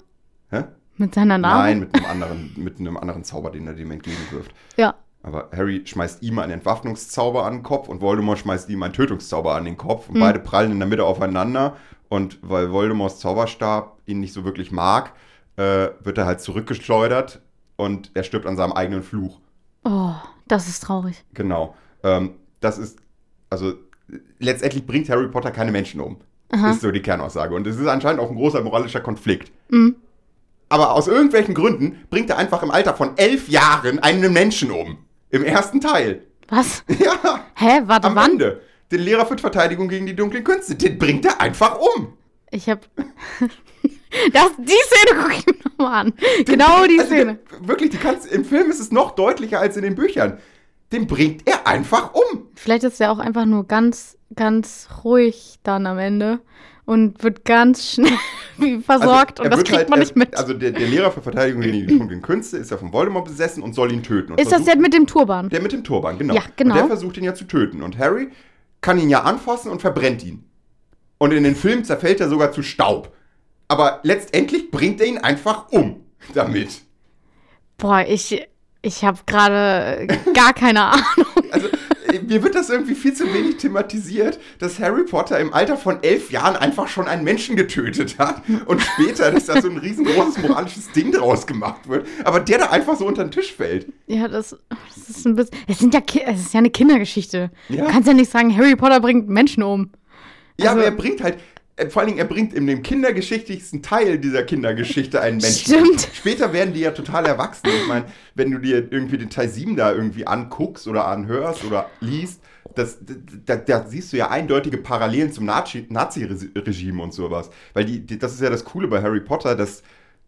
Hä? Mit seiner Narbe? Nein, mit einem, anderen, mit einem anderen Zauber, den er dem entgegenwirft. Ja. Aber Harry schmeißt ihm einen Entwaffnungszauber an den Kopf und Voldemort schmeißt ihm einen Tötungszauber an den Kopf. Und Hm. beide prallen in der Mitte aufeinander. Und weil Voldemorts Zauberstab ihn nicht so wirklich mag, äh, wird er halt zurückgeschleudert und er stirbt an seinem eigenen Fluch. Oh, das ist traurig. Genau. Ähm, das ist, also letztendlich bringt Harry Potter keine Menschen um. Aha. Ist so die Kernaussage. Und es ist anscheinend auch ein großer moralischer Konflikt. Mhm. Aber aus irgendwelchen Gründen bringt er einfach im Alter von elf Jahren einen Menschen um. Im ersten Teil. Was? Ja, Hä? Warte, am wann? Ende. Den Lehrer für Verteidigung gegen die dunklen Künste. Den bringt er einfach um. Ich hab. das, die Szene gucke ich mir nochmal an. Genau die Also, Szene. der- wirklich, die kannst, im Film ist es noch deutlicher als in den Büchern. Den bringt er einfach um. Vielleicht ist er auch einfach nur ganz, ganz ruhig dann am Ende und wird ganz schnell versorgt Also, und das kriegt halt- man nicht mit. Also der, der Lehrer für Verteidigung gegen die dunklen Künste ist ja von Voldemort besessen und soll ihn töten. Ist das versucht- der mit dem Turban? Der mit dem Turban, genau. Ja, genau. Und der versucht ihn ja zu töten. Und Harry kann ihn ja anfassen und verbrennt ihn. Und in den Filmen zerfällt er sogar zu Staub. Aber letztendlich bringt er ihn einfach um damit. Boah, ich, ich habe gerade gar keine Ahnung. Mir wird das irgendwie viel zu wenig thematisiert, dass Harry Potter im Alter von elf Jahren einfach schon einen Menschen getötet hat und später, dass da so ein riesengroßes moralisches Ding draus gemacht wird, aber der da einfach so unter den Tisch fällt. Ja, das, das ist ein bisschen. Es, sind ja, es ist ja eine Kindergeschichte. Ja. Du kannst ja nicht sagen, Harry Potter bringt Menschen um. Ja, Also- aber er bringt halt, vor allen Dingen, er bringt in dem kindergeschichtlichsten Teil dieser Kindergeschichte einen Menschen. Stimmt. Später werden die ja total erwachsen. Ich meine, wenn du dir irgendwie den Teil 7 da irgendwie anguckst oder anhörst oder liest, das, da, da siehst du ja eindeutige Parallelen zum Nazi- Nazi-Regime und sowas. Weil die, die, das ist ja das Coole bei Harry Potter, dass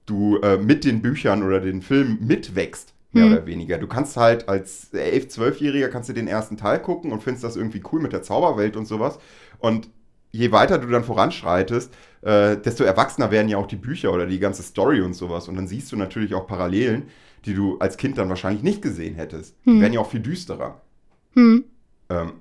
du äh, mit den Büchern oder den Filmen mitwächst. Mehr Hm. oder weniger. Du kannst halt als 11-, 12-Jähriger kannst du den ersten Teil gucken und findest das irgendwie cool mit der Zauberwelt und sowas. Und je weiter du dann voranschreitest, äh, desto erwachsener werden ja auch die Bücher oder die ganze Story und sowas. Und dann siehst du natürlich auch Parallelen, die du als Kind dann wahrscheinlich nicht gesehen hättest. Die Hm. werden ja auch viel düsterer. Hm. Ähm,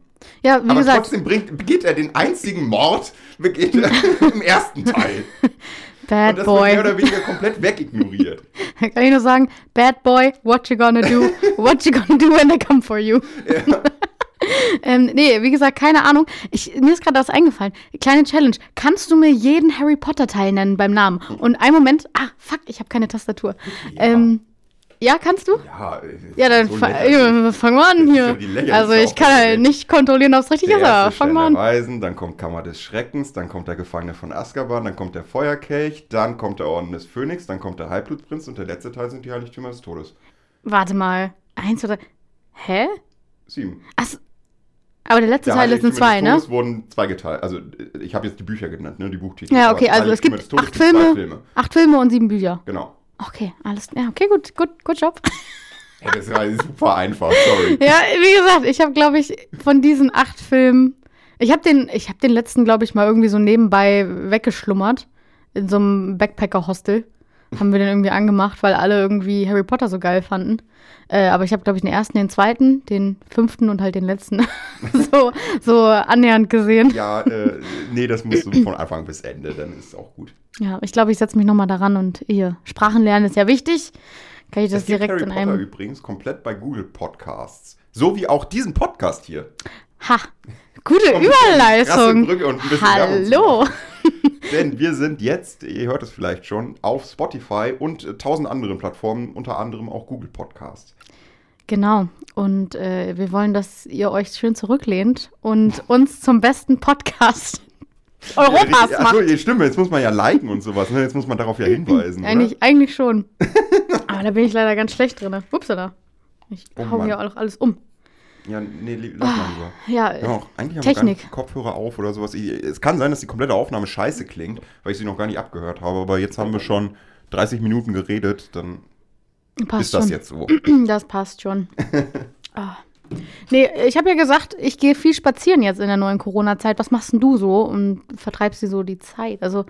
Ja, wie aber gesagt, trotzdem bringt, begeht er den einzigen Mord begeht er im ersten Teil. Und Bad das wird mehr oder Boy. weniger komplett wegignoriert. Kann ich nur sagen, Bad Boy, what you gonna do? What you gonna do when they come for you? Ja. Ähm, nee, wie gesagt, keine Ahnung. Ich, mir ist gerade was eingefallen. Kleine Challenge. Kannst du mir jeden Harry Potter Teil nennen beim Namen? Und einen Moment. Ah, fuck, ich habe keine Tastatur. Ja. Ähm, ja, kannst du? Ja, äh, Ja, dann so fa lächerlich. ja, fang mal an hier. Also ich kann halt nicht kontrollieren, ob es richtig Der ist, aber erste fang Stein mal der an. Weisen, dann kommt Kammer des Schreckens, dann kommt der Gefangene von Azkaban, dann kommt der Feuerkelch, dann kommt der Orden des Phönix, dann kommt der Halbblutprinz und der letzte Teil sind die Heiligtümer des Todes. Warte mal. Eins oder. Hä? Sieben. Ach, aber der letzte Der Teil ist in zwei, ne? Todes wurden zwei geteilt. Also ich habe jetzt die Bücher genannt, ne, die Buchtitel. Ja, okay, also es gibt Todes acht Filme. Filme. Acht Filme und sieben Bücher. Genau. Okay, alles. Ja, okay, gut, gut, gut Job. Ja, das war super einfach, sorry. Ja, wie gesagt, ich habe, glaube ich, von diesen acht Filmen, ich habe den, ich habe den letzten, glaube ich, mal irgendwie so nebenbei weggeschlummert in so einem Backpacker-Hostel. Haben wir den irgendwie angemacht, weil alle irgendwie Harry Potter so geil fanden. Äh, aber ich habe, glaube ich, den ersten, den zweiten, den fünften und halt den letzten so, so annähernd gesehen. Ja, äh, nee, das musst du von Anfang bis Ende, dann ist es auch gut. Ja, ich glaube, ich setze mich nochmal daran und hier, Sprachen lernen ist ja wichtig. Kann ich das es gibt direkt Harry in Potter einem. übrigens komplett bei Google Podcasts. So wie auch diesen Podcast hier. Ha! Gute zu Hallo! Denn wir sind jetzt, ihr hört es vielleicht schon, auf Spotify und äh, tausend anderen Plattformen, unter anderem auch Google Podcast. Genau. Und äh, wir wollen, dass ihr euch schön zurücklehnt und uns zum besten Podcast Europas Achso, macht. ja, stimmt, jetzt muss man ja liken und sowas, ne? Jetzt muss man darauf ja hinweisen. Eigentlich, eigentlich schon. Aber da bin ich leider ganz schlecht drin. Upsala. Ich Oh hau Mann. hier auch alles um. Ja, nee, lass mal lieber. Ja, Ja, auch, eigentlich haben wir gar Technik. nicht Kopfhörer auf oder sowas. Es kann sein, dass die komplette Aufnahme scheiße klingt, weil ich sie noch gar nicht abgehört habe. Aber jetzt haben wir schon 30 Minuten geredet, dann passt ist das schon. jetzt so. Das passt schon. Ah. Nee, ich habe ja gesagt, ich gehe viel spazieren jetzt in der neuen Corona-Zeit. Was machst denn du so und vertreibst dir so die Zeit? Also,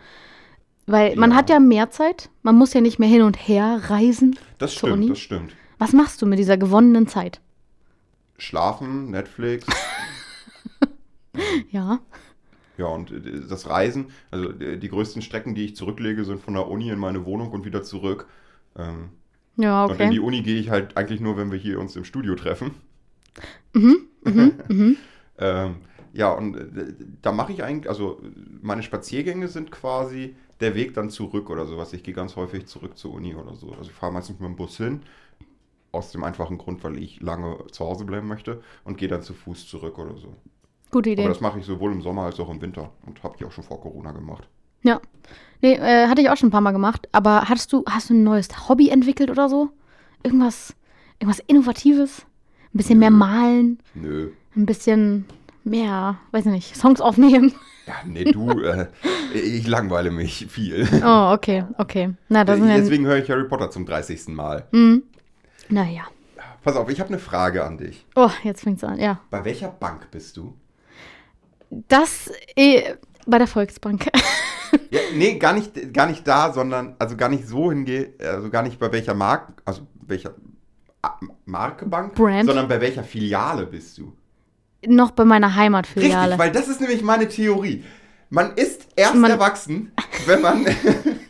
weil man Ja. hat ja mehr Zeit. Man muss ja nicht mehr hin und her reisen. Das stimmt, das stimmt. Was machst du mit dieser gewonnenen Zeit? Schlafen, Netflix. Ja. Ja, und äh, das Reisen, also äh, die größten Strecken, die ich zurücklege, sind von der Uni in meine Wohnung und wieder zurück. Ähm, Ja, Und in die okay. Uni gehe ich halt eigentlich nur, wenn wir hier uns im Studio treffen. Mhm, mhm, mhm. Ähm, ja, und äh, da mache ich eigentlich, also meine Spaziergänge sind quasi der Weg dann zurück oder sowas. Ich gehe ganz häufig zurück zur Uni oder so. Also ich fahre meistens mit dem Bus hin, aus dem einfachen Grund, weil ich lange zu Hause bleiben möchte und gehe dann zu Fuß zurück oder so. Gute Aber Idee. das mache ich sowohl im Sommer als auch im Winter und habe ich auch schon vor Corona gemacht. Ja. Nee, äh, hatte ich auch schon ein paar Mal gemacht. Aber hattest du, hast du ein neues Hobby entwickelt oder so? Irgendwas, irgendwas Innovatives? Ein bisschen mehr Nö. malen? Nö. Ein bisschen mehr, weiß ich nicht, Songs aufnehmen? Ja, nee, du, äh, ich langweile mich viel. Oh, okay, okay. Na, das. Deswegen höre ich Harry Potter zum 30. Mal. Mhm. Naja. Pass auf, ich habe eine Frage an dich. Oh, jetzt fängt's an, ja. Bei welcher Bank bist du? Das äh, bei der Volksbank. Ja, nee, gar nicht, gar nicht da, sondern also gar nicht so hingehe, also gar nicht bei welcher Marke, also welcher Marke Bank, Brand. sondern bei welcher Filiale bist du? Noch bei meiner Heimatfiliale. Richtig, weil das ist nämlich meine Theorie. Man ist erst Man- erwachsen, wenn man,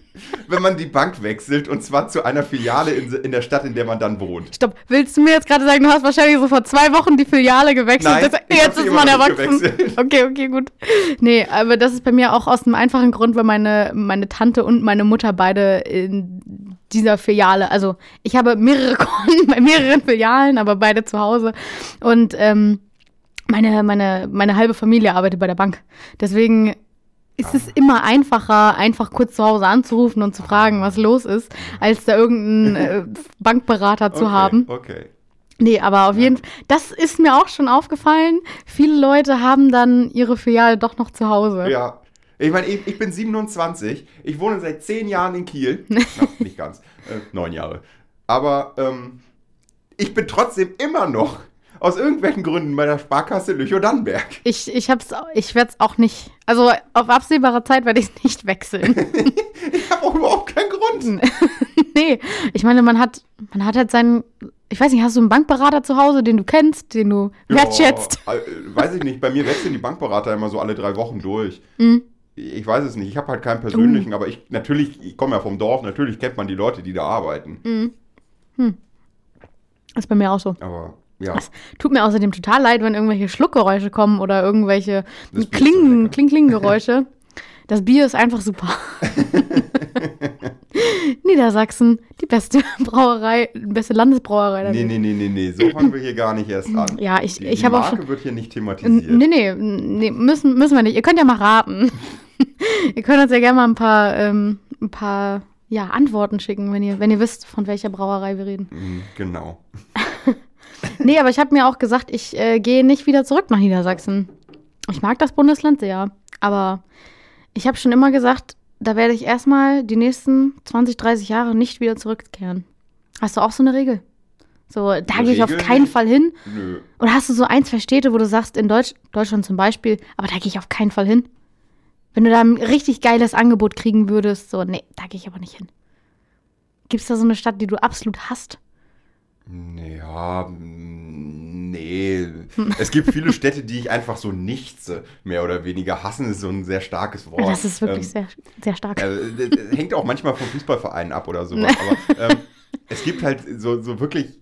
wenn man die Bank wechselt und zwar zu einer Filiale in, in der Stadt, in der man dann wohnt. Stopp, willst du mir jetzt gerade sagen, du hast wahrscheinlich so vor zwei Wochen die Filiale gewechselt? Nein, das, jetzt ist man erwachsen. gewechselt. Okay, okay, gut. Nee, aber das ist bei mir auch aus einem einfachen Grund, weil meine, meine Tante und meine Mutter beide in dieser Filiale, also ich habe mehrere Konten bei mehreren Filialen, aber beide zu Hause. Und ähm, meine, meine, meine halbe Familie arbeitet bei der Bank. Deswegen ist es immer einfacher, einfach kurz zu Hause anzurufen und zu fragen, was los ist, als da irgendeinen äh, Bankberater zu okay, haben. Okay. Nee, aber auf jeden Fall, das ist mir auch schon aufgefallen. Viele Leute haben dann ihre Filiale doch noch zu Hause. Ja. Ich meine, ich, ich bin 27, ich wohne seit 10 Jahren in Kiel. Na, nicht ganz, äh, neun Jahre. Aber ähm, ich bin trotzdem immer noch aus irgendwelchen Gründen bei der Sparkasse Lüchow-Dannenberg. Ich, ich hab's, ich werde es auch nicht, also auf absehbare Zeit werde ich es nicht wechseln. Ich habe auch überhaupt keinen Grund. nee, ich meine, man hat, man hat halt seinen, ich weiß nicht, hast du einen Bankberater zu Hause, den du kennst, den du wertschätzt? Ja, äh, weiß ich nicht, bei mir wechseln die Bankberater immer so alle drei Wochen durch. Mhm. Ich weiß es nicht, ich habe halt keinen persönlichen, aber ich natürlich, ich komme ja vom Dorf, natürlich kennt man die Leute, die da arbeiten. Ist bei mir auch so. Aber ja, Das tut mir außerdem total leid, wenn irgendwelche Schluckgeräusche kommen oder irgendwelche Klingen, lecker. Kling-Kling-Geräusche. Das Bier ist einfach super. Niedersachsen, die beste Brauerei, beste Landesbrauerei. nee, nee, nee, nee, nee, so fangen wir hier gar nicht erst an. Ja, ich- die, ich die habe auch Marke wird hier nicht thematisiert. Nee, nee, nee, müssen, müssen wir nicht. Ihr könnt ja mal raten. ihr könnt uns ja gerne mal ein paar, ähm, ein paar ja, Antworten schicken, wenn ihr, wenn ihr wisst, von welcher Brauerei wir reden. Mhm, Genau. Nee, aber ich habe mir auch gesagt, ich äh, gehe nicht wieder zurück nach Niedersachsen. Ich mag das Bundesland sehr, aber ich habe schon immer gesagt, da werde ich erstmal die nächsten 20, 30 Jahre nicht wieder zurückkehren. Hast du auch so eine Regel? So, da gehe ich auf keinen? Fall hin. Nö. Oder hast du so ein, zwei Städte, wo du sagst, in Deutsch, Deutschland zum Beispiel, aber da gehe ich auf keinen Fall hin? Wenn du da ein richtig geiles Angebot kriegen würdest, so, nee, da gehe ich aber nicht hin. Gibt es da so eine Stadt, die du absolut hast? Ja, nee. Es gibt viele Städte, die ich einfach so nichts äh, mehr oder weniger hassen, ist so ein sehr starkes Wort. das ist wirklich Ähm, sehr, sehr stark. Das hängt auch manchmal vom Fußballverein ab oder sowas. Aber ähm, es gibt halt so, so wirklich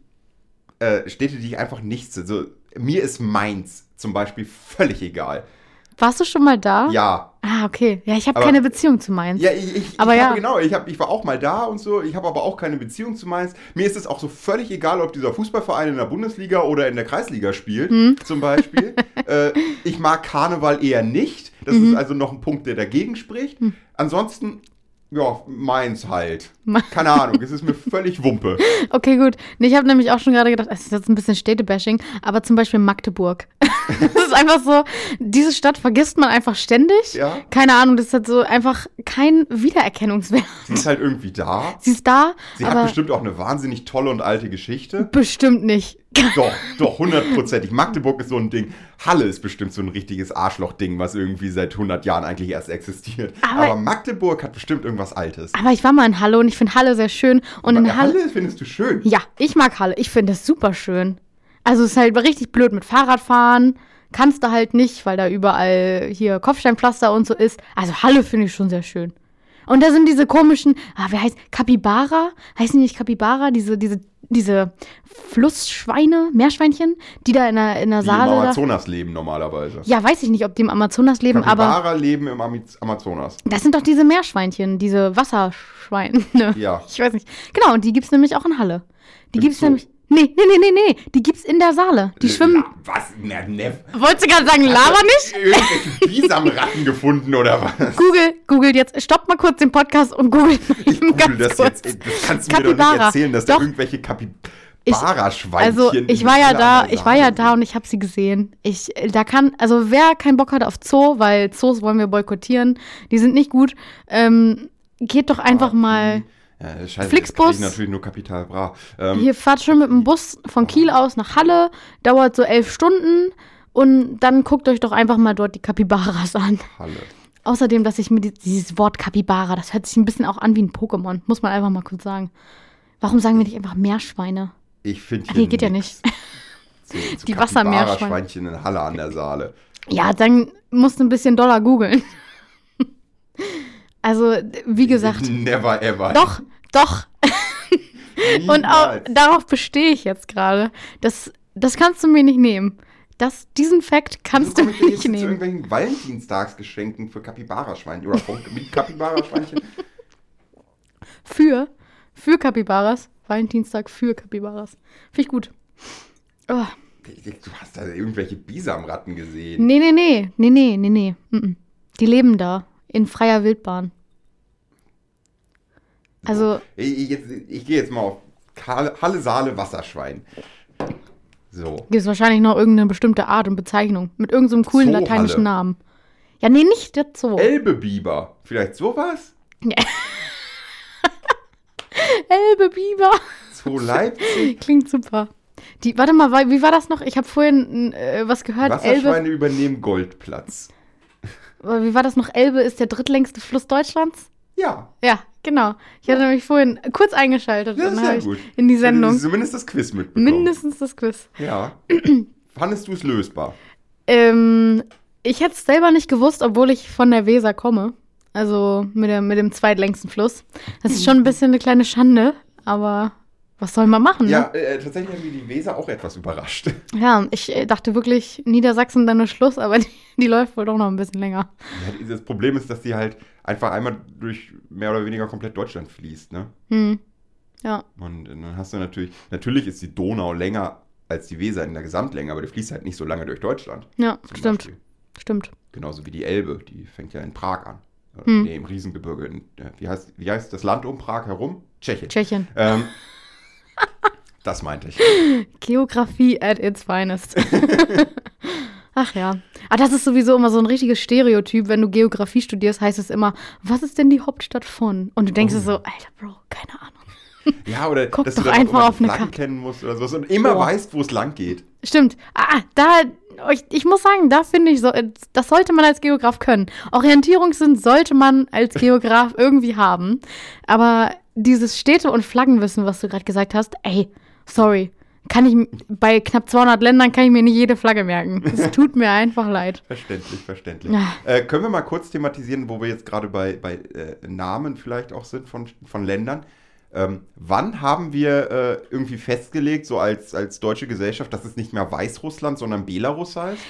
äh, Städte, die ich einfach nichts. So, mir ist Mainz zum Beispiel völlig egal. Warst du schon mal da? Ja. Ah, okay. Ja, ich habe keine Beziehung zu Mainz. Ja, ich, ich, Aber ich ja. habe genau, ich, hab, ich war auch mal da und so, ich habe aber auch keine Beziehung zu Mainz. Mir ist es auch so völlig egal, ob dieser Fußballverein in der Bundesliga oder in der Kreisliga spielt, Hm. zum Beispiel. äh, ich mag Karneval eher nicht. Das Mhm. ist also noch ein Punkt, der dagegen spricht. Hm. Ansonsten, ja, Mainz halt. Keine Ahnung, es ist mir völlig Wumpe. Okay, gut. Nee, ich habe nämlich auch schon gerade gedacht, es ist jetzt ein bisschen Städtebashing, aber zum Beispiel Magdeburg. das ist einfach so, diese Stadt vergisst man einfach ständig. Ja. Keine Ahnung, das hat so einfach kein Wiedererkennungswert. Sie ist halt irgendwie da. Sie ist da, Sie hat bestimmt auch eine wahnsinnig tolle und alte Geschichte. bestimmt nicht. Doch, doch, hundertprozentig. Magdeburg ist so ein Ding. Halle ist bestimmt so ein richtiges Arschloch-Ding, was irgendwie seit 100 Jahren eigentlich erst existiert. Aber- Aber, Magdeburg hat bestimmt irgendwas Altes. Aber ich war mal in Halle und ich finde Halle sehr schön. Und in Aber Halle, Halle findest du schön. Ja, ich mag Halle. Ich finde es super schön. Also es ist halt richtig blöd mit Fahrradfahren. Kannst du halt nicht, weil da überall hier Kopfsteinpflaster und so ist. Also Halle finde ich schon sehr schön. Und da sind diese komischen, ah, wie heißt, Kapibara? Heißen die nicht Kapibara? Diese, diese, diese Flussschweine, Meerschweinchen, die da in der, in der Die im Saale. Da, Amazonas leben normalerweise. ja, weiß ich nicht, ob die im Amazonas leben, aber Kapibara leben im Amiz- Amazonas. das sind doch diese Meerschweinchen, diese Wasserschweine. Ja. Ich weiß nicht. Genau, und die gibt's nämlich auch in Halle. Die Im gibt's Zoo? nämlich. Nee, nee, nee, nee, nee. Die gibt's in der Saale. Die schwimmen. La was? Na, ne, Wolltest du gerade sagen, Lava nicht? irgendwelche Bisamratten gefunden oder was? Google, googelt jetzt. Stopp mal kurz den Podcast und googelt Ich google das kurz. jetzt. Das kannst du mir doch nicht Kapibara. erzählen, dass da Doch. irgendwelche Kapibara-Schweinchen Also ich war ja da, ich war ja da und ich habe sie gesehen. Ich, da kann, also wer keinen Bock hat auf Zoo, weil Zoos wollen wir boykottieren, die sind nicht gut, ähm, geht doch einfach Ah, mal. Ja, scheiße, Flixbus. natürlich nur Kapital Bra. Ähm, Hier fahrt schon mit dem Bus von Kiel aus nach Halle, dauert so elf Stunden und dann guckt euch doch einfach mal dort die Kapibaras an. Halle. Außerdem, dass ich mir die, dieses Wort Kapibara, das hört sich ein bisschen auch an wie ein Pokémon, muss man einfach mal kurz sagen. Warum sagen wir nicht einfach Meerschweine? Ich finde Ach nee, geht ja nicht. Zu, zu Die Wassermeerschweine. Kapibara-Schweinchen in Halle an der Saale. Ja, dann musst du ein bisschen doller googeln. Also, wie gesagt, Never ever. doch, doch. Und auch darauf bestehe ich jetzt gerade. Das, das kannst du mir nicht nehmen. Das, diesen Fakt kannst du mir ich nicht jetzt zu nehmen. irgendwelchen Valentinstagsgeschenken für Kapibara-Schweinchen oder mit Kapibara-Schweinchen? Für, für Kapibaras. Valentinstag für Kapibaras. Finde ich gut. Oh. Du hast da irgendwelche Bisamratten gesehen. Nee, nee, nee. Nee, nee, nee, nee. Die leben da. In freier Wildbahn. Also, Ich, ich, jetzt- ich gehe jetzt mal auf Halle, Saale Wasserschwein. So. gibt es wahrscheinlich noch irgendeine bestimmte Art und Bezeichnung. Mit irgendeinem coolen Zoohalle. lateinischen Namen. Ja, nee, nicht der Zoo. Elbebiber. Vielleicht sowas? Elbe Biber. Zoo Leipzig. Klingt super. Die, warte mal, wie war das noch? Ich habe vorhin äh, was gehört. Elbe. Wasserschweine übernehmen Goldplatz. Wie war das noch? Elbe ist der drittlängste Fluss Deutschlands? Ja, Ja, genau. Ich hatte nämlich vorhin kurz eingeschaltet das und sehr gut. in die Sendung Zumindest das Quiz mitbekommen. mindestens das Quiz. Ja. Fandest du es lösbar? Ähm, ich hätte es selber nicht gewusst, obwohl ich von der Weser komme. Also mit, der, mit dem zweitlängsten Fluss. Das ist schon ein bisschen eine kleine Schande, aber was soll man machen? Ja, Ne? äh, tatsächlich hat mich die Weser auch etwas überrascht. Ja, ich äh, dachte wirklich, Niedersachsen dann ist Schluss, aber die, die läuft wohl doch noch ein bisschen länger. Ja, das Problem ist, dass die halt einfach einmal durch mehr oder weniger komplett Deutschland fließt, ne? Hm. Ja, Und dann hast du natürlich, natürlich ist die Donau länger als die Weser in der Gesamtlänge, aber die fließt halt nicht so lange durch Deutschland. ja, stimmt, Beispiel. stimmt. Genauso wie die Elbe, die fängt ja in Prag an. Hm. Nee, im Riesengebirge. In, äh, wie, heißt, wie heißt das Land um Prag herum? Tschechien. Tschechien. Ähm, das meinte ich. Geografie at its finest. Ach ja. Aber das ist sowieso immer so ein richtiges Stereotyp. Wenn du Geografie studierst, heißt es immer, was ist denn die Hauptstadt von? Und du denkst dir Oh. so, Alter, Bro, keine Ahnung. Ja, oder Guck dass doch du dann einfach auf eine Karte. kennen musst oder sowas und immer Boah. weißt, wo es lang geht. Stimmt. Ah, da, ich, ich muss sagen, da finde ich so, das sollte man als Geograf können. Orientierungssinn sollte man als Geograf irgendwie haben. Aber dieses Städte- und Flaggenwissen, was du gerade gesagt hast, ey, sorry. Kann ich, bei knapp 200 Ländern kann ich mir nicht jede Flagge merken. Es tut mir einfach leid. Verständlich, verständlich. Ja. Äh, können wir mal kurz thematisieren, wo wir jetzt gerade bei, bei äh, Namen vielleicht auch sind von, von Ländern. Ähm, wann haben wir äh, irgendwie festgelegt, so als, als deutsche Gesellschaft, dass es nicht mehr Weißrussland, sondern Belarus heißt?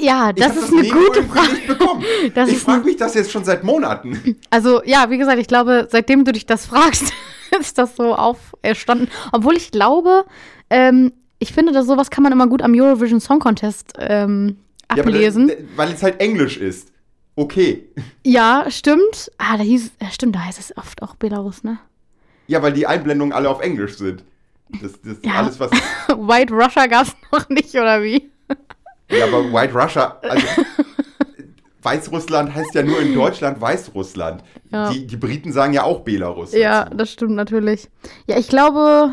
Ja, das ist eine Memo gute Frage. Das ich frage eine- mich das jetzt schon seit Monaten. Also, ja, wie gesagt, ich glaube, seitdem du dich das fragst, ist das so auferstanden. Obwohl ich glaube, ähm, ich finde, dass sowas kann man immer gut am Eurovision Song Contest ähm, Ja, ablesen. das- weil es halt Englisch ist. Okay. Ja, stimmt. Ah, da hieß, ja, stimmt, da heißt es oft auch Belarus, ne? Ja, weil die Einblendungen alle auf Englisch sind. Das, das ist Ja. alles, was. White Russia gab's noch nicht, oder wie? Ja, aber White Russia, also Weißrussland heißt ja nur in Deutschland Weißrussland. Ja. Die, die Briten sagen ja auch Belarus. Ja, dazu. das stimmt natürlich. Ja, ich glaube,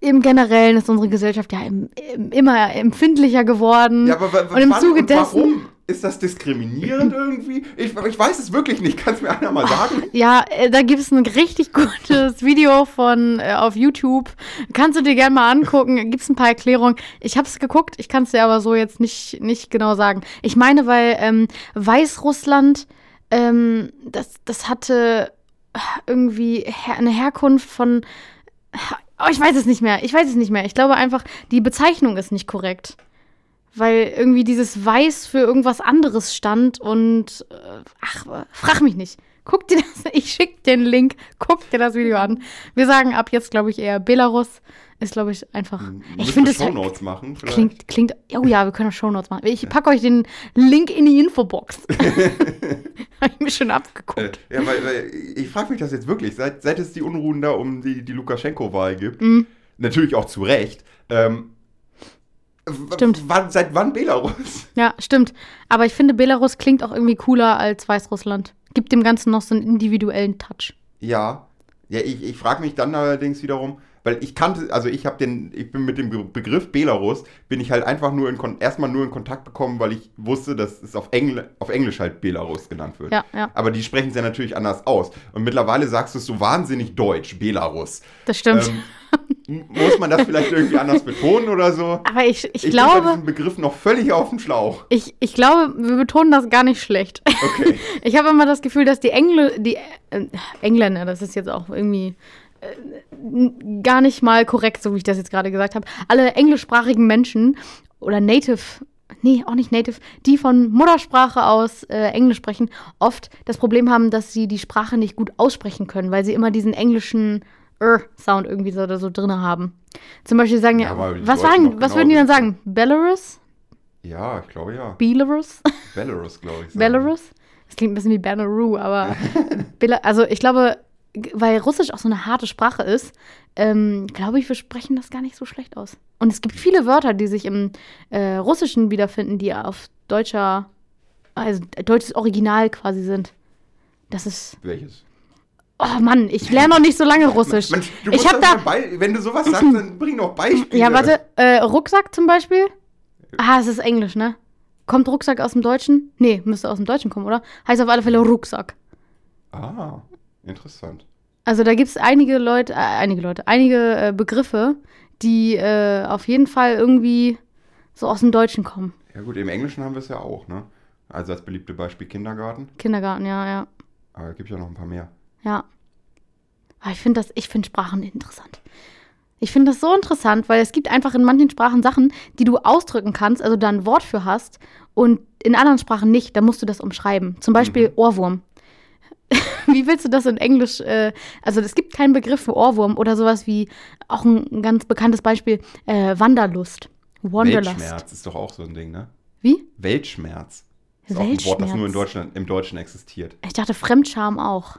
im Generellen ist unsere Gesellschaft ja im, im, immer empfindlicher geworden. ja aber und im Zuge und dessen. warum? Ist das diskriminierend irgendwie? Ich, ich weiß es wirklich nicht. Kannst mir einer mal sagen? Ja, äh, da gibt es ein richtig gutes Video von äh, auf YouTube. Kannst du dir gerne mal angucken. Gibt es ein paar Erklärungen. Ich habe es geguckt, ich kann es dir aber so jetzt nicht, nicht genau sagen. Ich meine, weil ähm, Weißrussland, ähm, das, das hatte irgendwie her eine Herkunft von. Oh, ich weiß es nicht mehr. Ich weiß es nicht mehr. Ich glaube einfach, die Bezeichnung ist nicht korrekt. Weil irgendwie dieses Weiß für irgendwas anderes stand und. Äh, ach, frag mich nicht. Guck dir das, ich schick dir den Link, guck dir das Video an. Wir sagen ab jetzt, glaube ich, eher Belarus. Ist, glaube ich, einfach. Ich finde es Shownotes machen. Vielleicht. Klingt, klingt. Oh ja, wir können auch Shownotes machen. Ich packe euch den Link in die Infobox. Habe ich mir schon abgeguckt. Äh, ja, weil, weil ich frage mich das jetzt wirklich, seit, seit es die Unruhen da um die, die Lukaschenko-Wahl gibt, Mhm. natürlich auch zu Recht, ähm, Stimmt. Seit wann Belarus? Ja, stimmt. Aber ich finde, Belarus klingt auch irgendwie cooler als Weißrussland. Gibt dem Ganzen noch so einen individuellen Touch. Ja. Ja, ich, ich frage mich dann allerdings wiederum, weil ich kannte, also ich habe den, ich bin mit dem Begriff Belarus, bin ich halt einfach nur in erstmal nur in Kontakt bekommen, weil ich wusste, dass es auf, Engl auf Englisch halt Belarus genannt wird. Ja, ja, Aber die sprechen es ja natürlich anders aus. Und mittlerweile sagst du es so wahnsinnig deutsch, Belarus. das stimmt. Ähm, muss man das vielleicht irgendwie anders betonen oder so? Aber ich, ich, Ich bin bei glaube, diesem Begriff noch völlig auf dem Schlauch. ich, ich glaube, wir betonen das gar nicht schlecht. Okay. Ich habe immer das Gefühl, dass die, Engl die äh, Engländer, das ist jetzt auch irgendwie äh, gar nicht mal korrekt, so wie ich das jetzt gerade gesagt habe, alle englischsprachigen Menschen oder Native, nee, auch nicht Native, die von Muttersprache aus äh, Englisch sprechen, oft das Problem haben, dass sie die Sprache nicht gut aussprechen können, weil sie immer diesen englischen Sound irgendwie so, oder so drin haben. Zum Beispiel sagen ja, Ja, was, sagen, was würden die dann sagen? Belarus? Ja, ich glaube ja. Belarus? Belarus, glaube ich. Belarus? Das klingt ein bisschen wie Belarus, aber also ich glaube, weil Russisch auch so eine harte Sprache ist, ähm, glaube ich, wir sprechen das gar nicht so schlecht aus. Und es gibt viele Wörter, die sich im äh, Russischen wiederfinden, die auf deutscher, also deutsches Original quasi sind. Das ist. Welches? Oh Mann, ich lerne noch nicht so lange Russisch. Mensch, du ich musst habe doch da, wenn du sowas sagst, dann bring doch Beispiele. ja, warte, äh, Rucksack zum Beispiel. Ah, es ist Englisch, ne? Kommt Rucksack aus dem Deutschen? Nee, müsste aus dem Deutschen kommen, oder? Heißt auf alle Fälle Rucksack. Ah, interessant. Also da gibt es einige Leute, äh, einige Leute, einige äh, Begriffe, die äh, auf jeden Fall irgendwie so aus dem Deutschen kommen. Ja gut, im Englischen haben wir es ja auch, ne? Also als beliebte Beispiel Kindergarten. Kindergarten, ja, ja, Aber es gibt ja noch ein paar mehr. Ja. Aber ich finde das, ich finde Sprachen interessant. Ich finde das so interessant, weil es gibt einfach in manchen Sprachen Sachen, die du ausdrücken kannst, also da ein Wort für hast und in anderen Sprachen nicht. Da musst du das umschreiben. Zum Beispiel Ohrwurm. Wie willst du das in Englisch? Äh, also es gibt keinen Begriff für Ohrwurm oder sowas wie auch ein, ein ganz bekanntes Beispiel äh, Wanderlust. Wanderlust. Weltschmerz ist doch auch so ein Ding, ne? Wie? Weltschmerz. Ist auch ein Wort, das nur in Weltschmerz. Deutschland, im Deutschen existiert. Ich dachte Fremdscham auch.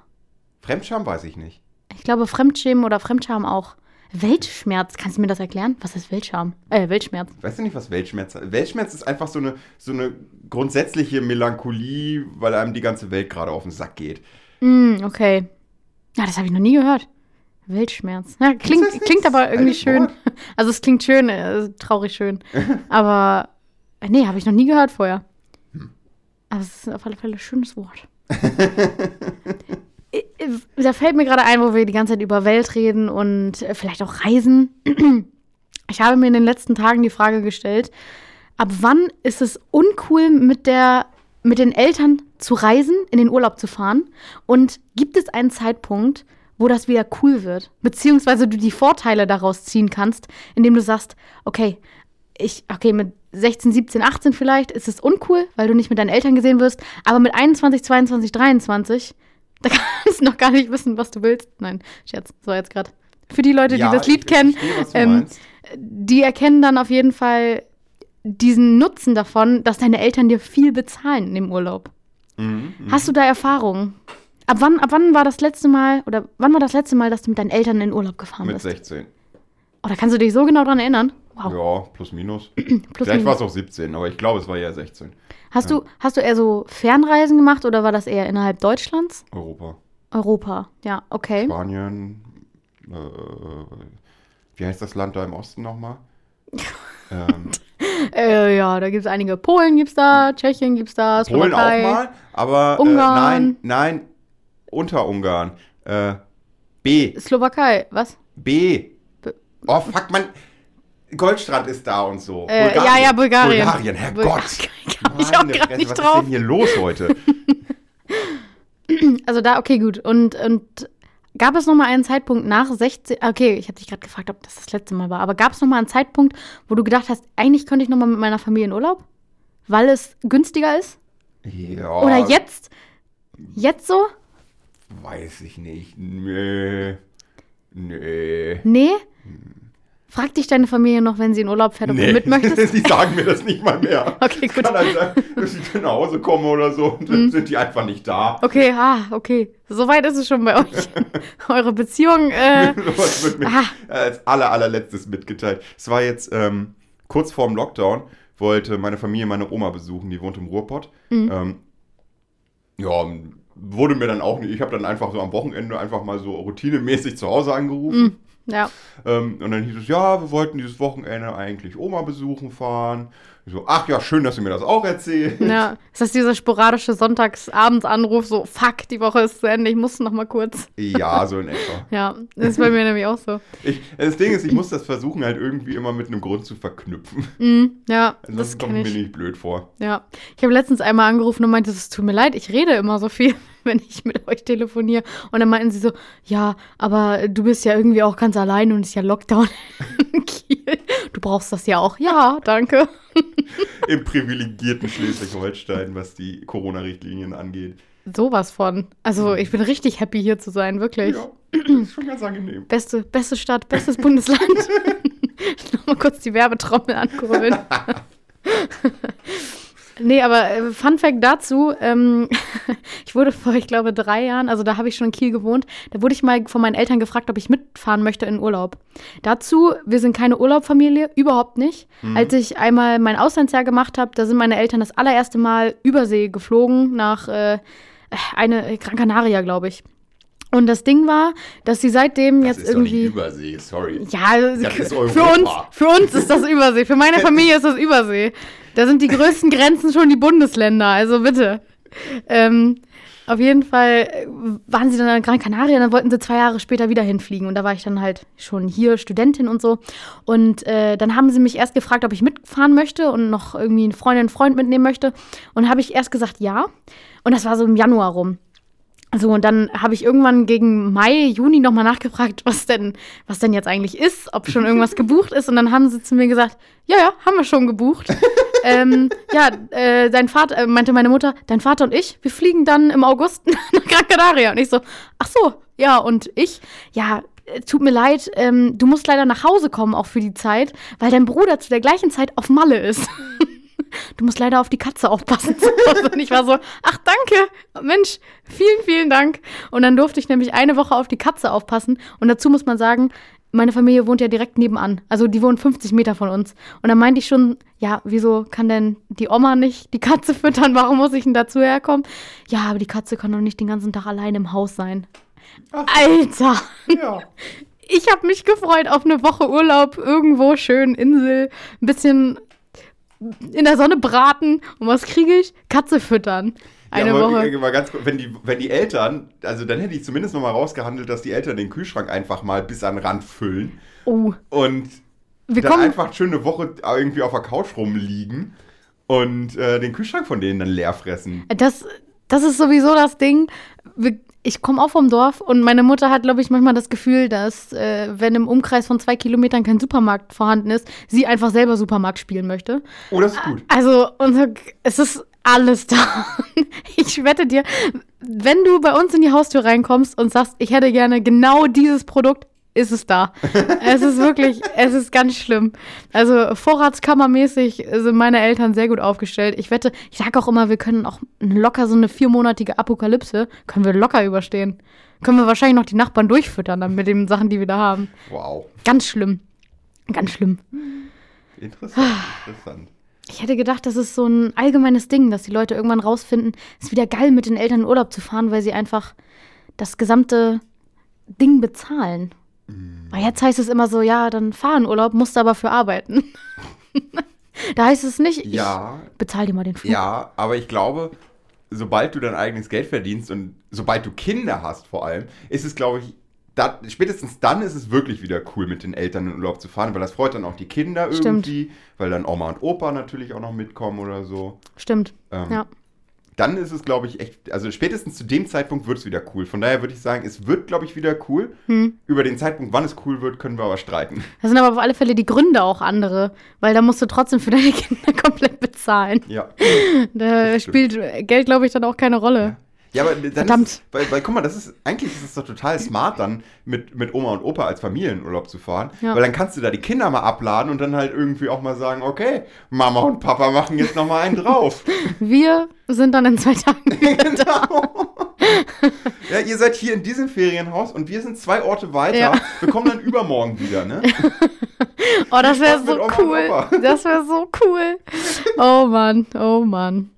Fremdscham weiß ich nicht. Ich glaube Fremdschämen oder Fremdscham auch. Weltschmerz, kannst du mir das erklären? Was ist Weltscham? Äh, Weltschmerz. Weißt du nicht, was Weltschmerz ist? Weltschmerz ist einfach so eine, so eine grundsätzliche Melancholie, weil einem die ganze Welt gerade auf den Sack geht. Hm, okay. Ja, das habe ich noch nie gehört. Weltschmerz. Ja, klingt, klingt aber irgendwie schön. Wort. Also es klingt schön, äh, traurig schön. Aber äh, nee, habe ich noch nie gehört vorher. Hm. Aber es ist auf alle Fälle ein schönes Wort. Da fällt mir gerade ein, wo wir die ganze Zeit über Welt reden und äh, vielleicht auch Reisen. Ich habe mir in den letzten Tagen die Frage gestellt, ab wann ist es uncool mit der mit den Eltern zu reisen, in den Urlaub zu fahren und gibt es einen Zeitpunkt, wo das wieder cool wird, beziehungsweise du die Vorteile daraus ziehen kannst, indem du sagst, okay, ich okay, mit 16, 17, 18 vielleicht ist es uncool, weil du nicht mit deinen Eltern gesehen wirst, aber mit 21, 22, 23 da kannst du noch gar nicht wissen, was du willst. Nein, Scherz, so jetzt gerade. Für die Leute, Ja, die das Lied kennen, verstehe, ähm, die erkennen dann auf jeden Fall diesen Nutzen davon, dass deine Eltern dir viel bezahlen dem Urlaub. Mhm, mhm. Hast du da Erfahrungen? Ab wann, ab wann war das letzte Mal, oder wann war das letzte Mal, dass du mit deinen Eltern in den Urlaub gefahren Mit bist? 16. Oder kannst du dich so genau dran erinnern? Wow. Ja, plus minus. Plus Vielleicht war es auch 17, aber ich glaube, es war eher 16. Hast, du, hast du eher so Fernreisen gemacht oder war das eher innerhalb Deutschlands? Europa. Europa, ja, okay. Spanien. Äh, wie heißt das Land da im Osten nochmal? ähm, Äh, ja, da gibt es einige. Polen gibt's da, Tschechien gibt's da, Polen auch Slowakei. mal, aber Ungarn. Äh, nein, nein, unter Ungarn. Äh, B, Slowakei, was? B. B- Oh, fuck, man. Goldstrand ist da und so. Äh, ja, ja, Bulgarien. Bulgarien, Herrgott. Ich auch gerade nicht was drauf. ist denn hier los heute? Also da, okay, gut. Und, und gab es noch mal einen Zeitpunkt nach 16, okay, ich habe dich gerade gefragt, ob das das letzte Mal war, aber gab es noch mal einen Zeitpunkt, wo du gedacht hast, eigentlich könnte ich noch mal mit meiner Familie in Urlaub? Weil es günstiger ist? Ja. Oder jetzt? Jetzt so? Weiß ich nicht. Nee. Nee. Nee? Frag dich deine Familie noch, wenn sie in Urlaub fährt, ob du mit möchtest? die sagen mir das nicht mal mehr. Okay, gut. Mhm. Kann halt sein, dass ich nach Hause komme oder so und dann sind die einfach nicht da. Okay, ah, okay. Soweit ist es schon bei euch. Eure Beziehung, äh, Sowas wird mir Ah. als aller, allerletztes mitgeteilt. Es war jetzt ähm, kurz vorm Lockdown, wollte meine Familie meine Oma besuchen, die wohnt im Ruhrpott. Mhm. Ähm, ja, wurde mir dann auch nicht, ich habe dann einfach so am Wochenende einfach mal so routinemäßig zu Hause angerufen. Ja. Ähm, und dann hieß es, ja, wir wollten dieses Wochenende eigentlich Oma besuchen fahren. Ich so, ach ja, schön, dass du mir das auch erzählst. Ja, ist das dieser sporadische Sonntagsabendanruf, so, fuck, die Woche ist zu Ende, ich muss noch mal kurz. Ja, so in etwa. Ja, das ist bei mir nämlich auch so. Ich, das Ding ist, ich muss das versuchen, halt irgendwie immer mit einem Grund zu verknüpfen. Mhm, ja, das Ansonsten kenne kommt mir ich. nicht blöd vor. Ja, ich habe letztens einmal angerufen und meinte, es tut mir leid, ich rede immer so viel, wenn ich mit euch telefoniere. Und dann meinten sie so, ja, aber du bist ja irgendwie auch ganz allein und es ist ja Lockdown brauchst das ja auch. Ja, danke. Im privilegierten Schleswig-Holstein, was die Corona-Richtlinien angeht. Sowas von. Also ich bin richtig happy hier zu sein, wirklich. Ja, das ist schon ganz angenehm. Beste, beste Stadt, bestes Bundesland. Nochmal kurz die Werbetrommel ankurbeln. nee, aber äh, Fun Fact dazu, ähm, ich wurde vor, ich glaube, drei Jahren, also da habe ich schon in Kiel gewohnt, da wurde ich mal von meinen Eltern gefragt, ob ich mitfahren möchte in Urlaub. Dazu, wir sind keine Urlaubfamilie, überhaupt nicht. Als ich einmal mein Auslandsjahr gemacht habe, da sind meine Eltern das allererste Mal Übersee geflogen nach äh, eine Gran Canaria, glaube ich. Und das Ding war, dass sie seitdem Das jetzt ist doch nicht irgendwie. Übersee, sorry. Ja, Das ist für uns, für uns ist das Übersee. Für meine Familie ist das Übersee. Da sind die größten Grenzen schon die Bundesländer. Also bitte. Ähm, auf jeden Fall äh, waren sie dann in Gran Canaria, dann wollten sie zwei Jahre später wieder hinfliegen. Und da war ich dann halt schon hier Studentin und so. Und äh, dann haben sie mich erst gefragt, ob ich mitfahren möchte und noch irgendwie eine Freundin, einen Freund mitnehmen möchte. Und habe ich erst gesagt, ja. Und das war so im Januar rum. So, und dann habe ich irgendwann gegen Mai, Juni nochmal nachgefragt, was denn, was denn jetzt eigentlich ist, ob schon irgendwas gebucht ist. Und dann haben sie zu mir gesagt, ja, ja, haben wir schon gebucht. ähm, ja, äh, dein Vater, äh, meinte meine Mutter, dein Vater und ich, wir fliegen dann im August nach Gran Canaria. Und ich so, ach so, ja, und ich, ja, äh, tut mir leid, ähm, du musst leider nach Hause kommen, auch für die Zeit, weil dein Bruder zu der gleichen Zeit auf Malle ist. Du musst leider auf die Katze aufpassen. und ich war so, ach danke, Mensch, vielen, vielen Dank. Und dann durfte ich nämlich eine Woche auf die Katze aufpassen. Und dazu muss man sagen, meine Familie wohnt ja direkt nebenan. Also die wohnt 50 Meter von uns. Und dann meinte ich schon, ja, wieso kann denn die Oma nicht die Katze füttern? Warum muss ich denn dazu herkommen? Ja, aber die Katze kann doch nicht den ganzen Tag allein im Haus sein. Alter! Ja. Ich habe mich gefreut auf eine Woche Urlaub irgendwo schön Insel, ein bisschen in der Sonne braten und was kriege ich? Katze füttern. Eine ja, Woche. Mal ganz kurz, wenn die, wenn die Eltern, also dann hätte ich zumindest noch mal rausgehandelt, dass die Eltern den Kühlschrank einfach mal bis an den Rand füllen Oh, und wir dann kommen. einfach schön eine Woche irgendwie auf der Couch rumliegen und äh, den Kühlschrank von denen dann leer fressen. Das, das ist sowieso das Ding. Wir, ich komme auch vom Dorf und meine Mutter hat, glaube ich, manchmal das Gefühl, dass, äh, wenn im Umkreis von zwei Kilometern kein Supermarkt vorhanden ist, sie einfach selber Supermarkt spielen möchte. Oh, das ist gut. Also, unser, es ist alles da. Ich wette dir, wenn du bei uns in die Haustür reinkommst und sagst, ich hätte gerne genau dieses Produkt, ist es da. es ist wirklich, es ist ganz schlimm. Also vorratskammermäßig sind meine Eltern sehr gut aufgestellt. Ich wette, ich sage auch immer, wir können auch locker so eine viermonatige Apokalypse, können wir locker überstehen. Können wir wahrscheinlich noch die Nachbarn durchfüttern dann mit den Sachen, die wir da haben. Wow. Ganz schlimm. Ganz schlimm. Interessant, interessant. Ich hätte gedacht, das ist so ein allgemeines Ding, dass die Leute irgendwann rausfinden, es ist wieder geil, mit den Eltern in Urlaub zu fahren, weil sie einfach das gesamte Ding bezahlen. Weil jetzt heißt es immer so, ja, dann fahr in Urlaub, musst aber für arbeiten. Da heißt es nicht, Ja, ich bezahl dir mal den Flug. ja, aber ich glaube, sobald du dein eigenes Geld verdienst und sobald du Kinder hast vor allem, ist es, glaube ich, da, spätestens dann ist es wirklich wieder cool, mit den Eltern in Urlaub zu fahren, weil das freut dann auch die Kinder Stimmt. irgendwie, weil dann Oma und Opa natürlich auch noch mitkommen oder so. Stimmt. Ähm, Ja. Dann ist es, glaube ich, echt, also spätestens zu dem Zeitpunkt wird es wieder cool. Von daher würde ich sagen, es wird, glaube ich, wieder cool. Hm. Über den Zeitpunkt, wann es cool wird, können wir aber streiten. Das sind aber auf alle Fälle die Gründe auch andere, weil da musst du trotzdem für deine Kinder komplett bezahlen. Ja. Da spielt Geld, glaube ich, dann auch keine Rolle. Ja, aber dann Verdammt. Ist weil, weil, guck mal, das ist, eigentlich ist es doch total smart, dann mit, mit Oma und Opa als Familienurlaub zu fahren. Ja. Weil dann kannst du da die Kinder mal abladen und dann halt irgendwie auch mal sagen, okay, Mama und Papa machen jetzt noch mal einen drauf. Wir sind dann in zwei Tagen. genau. ja, ihr seid hier in diesem Ferienhaus und wir sind zwei Orte weiter. Ja. Wir kommen dann übermorgen wieder, ne? Oh, das wäre so cool. Das wäre so cool. Oh Mann, oh Mann.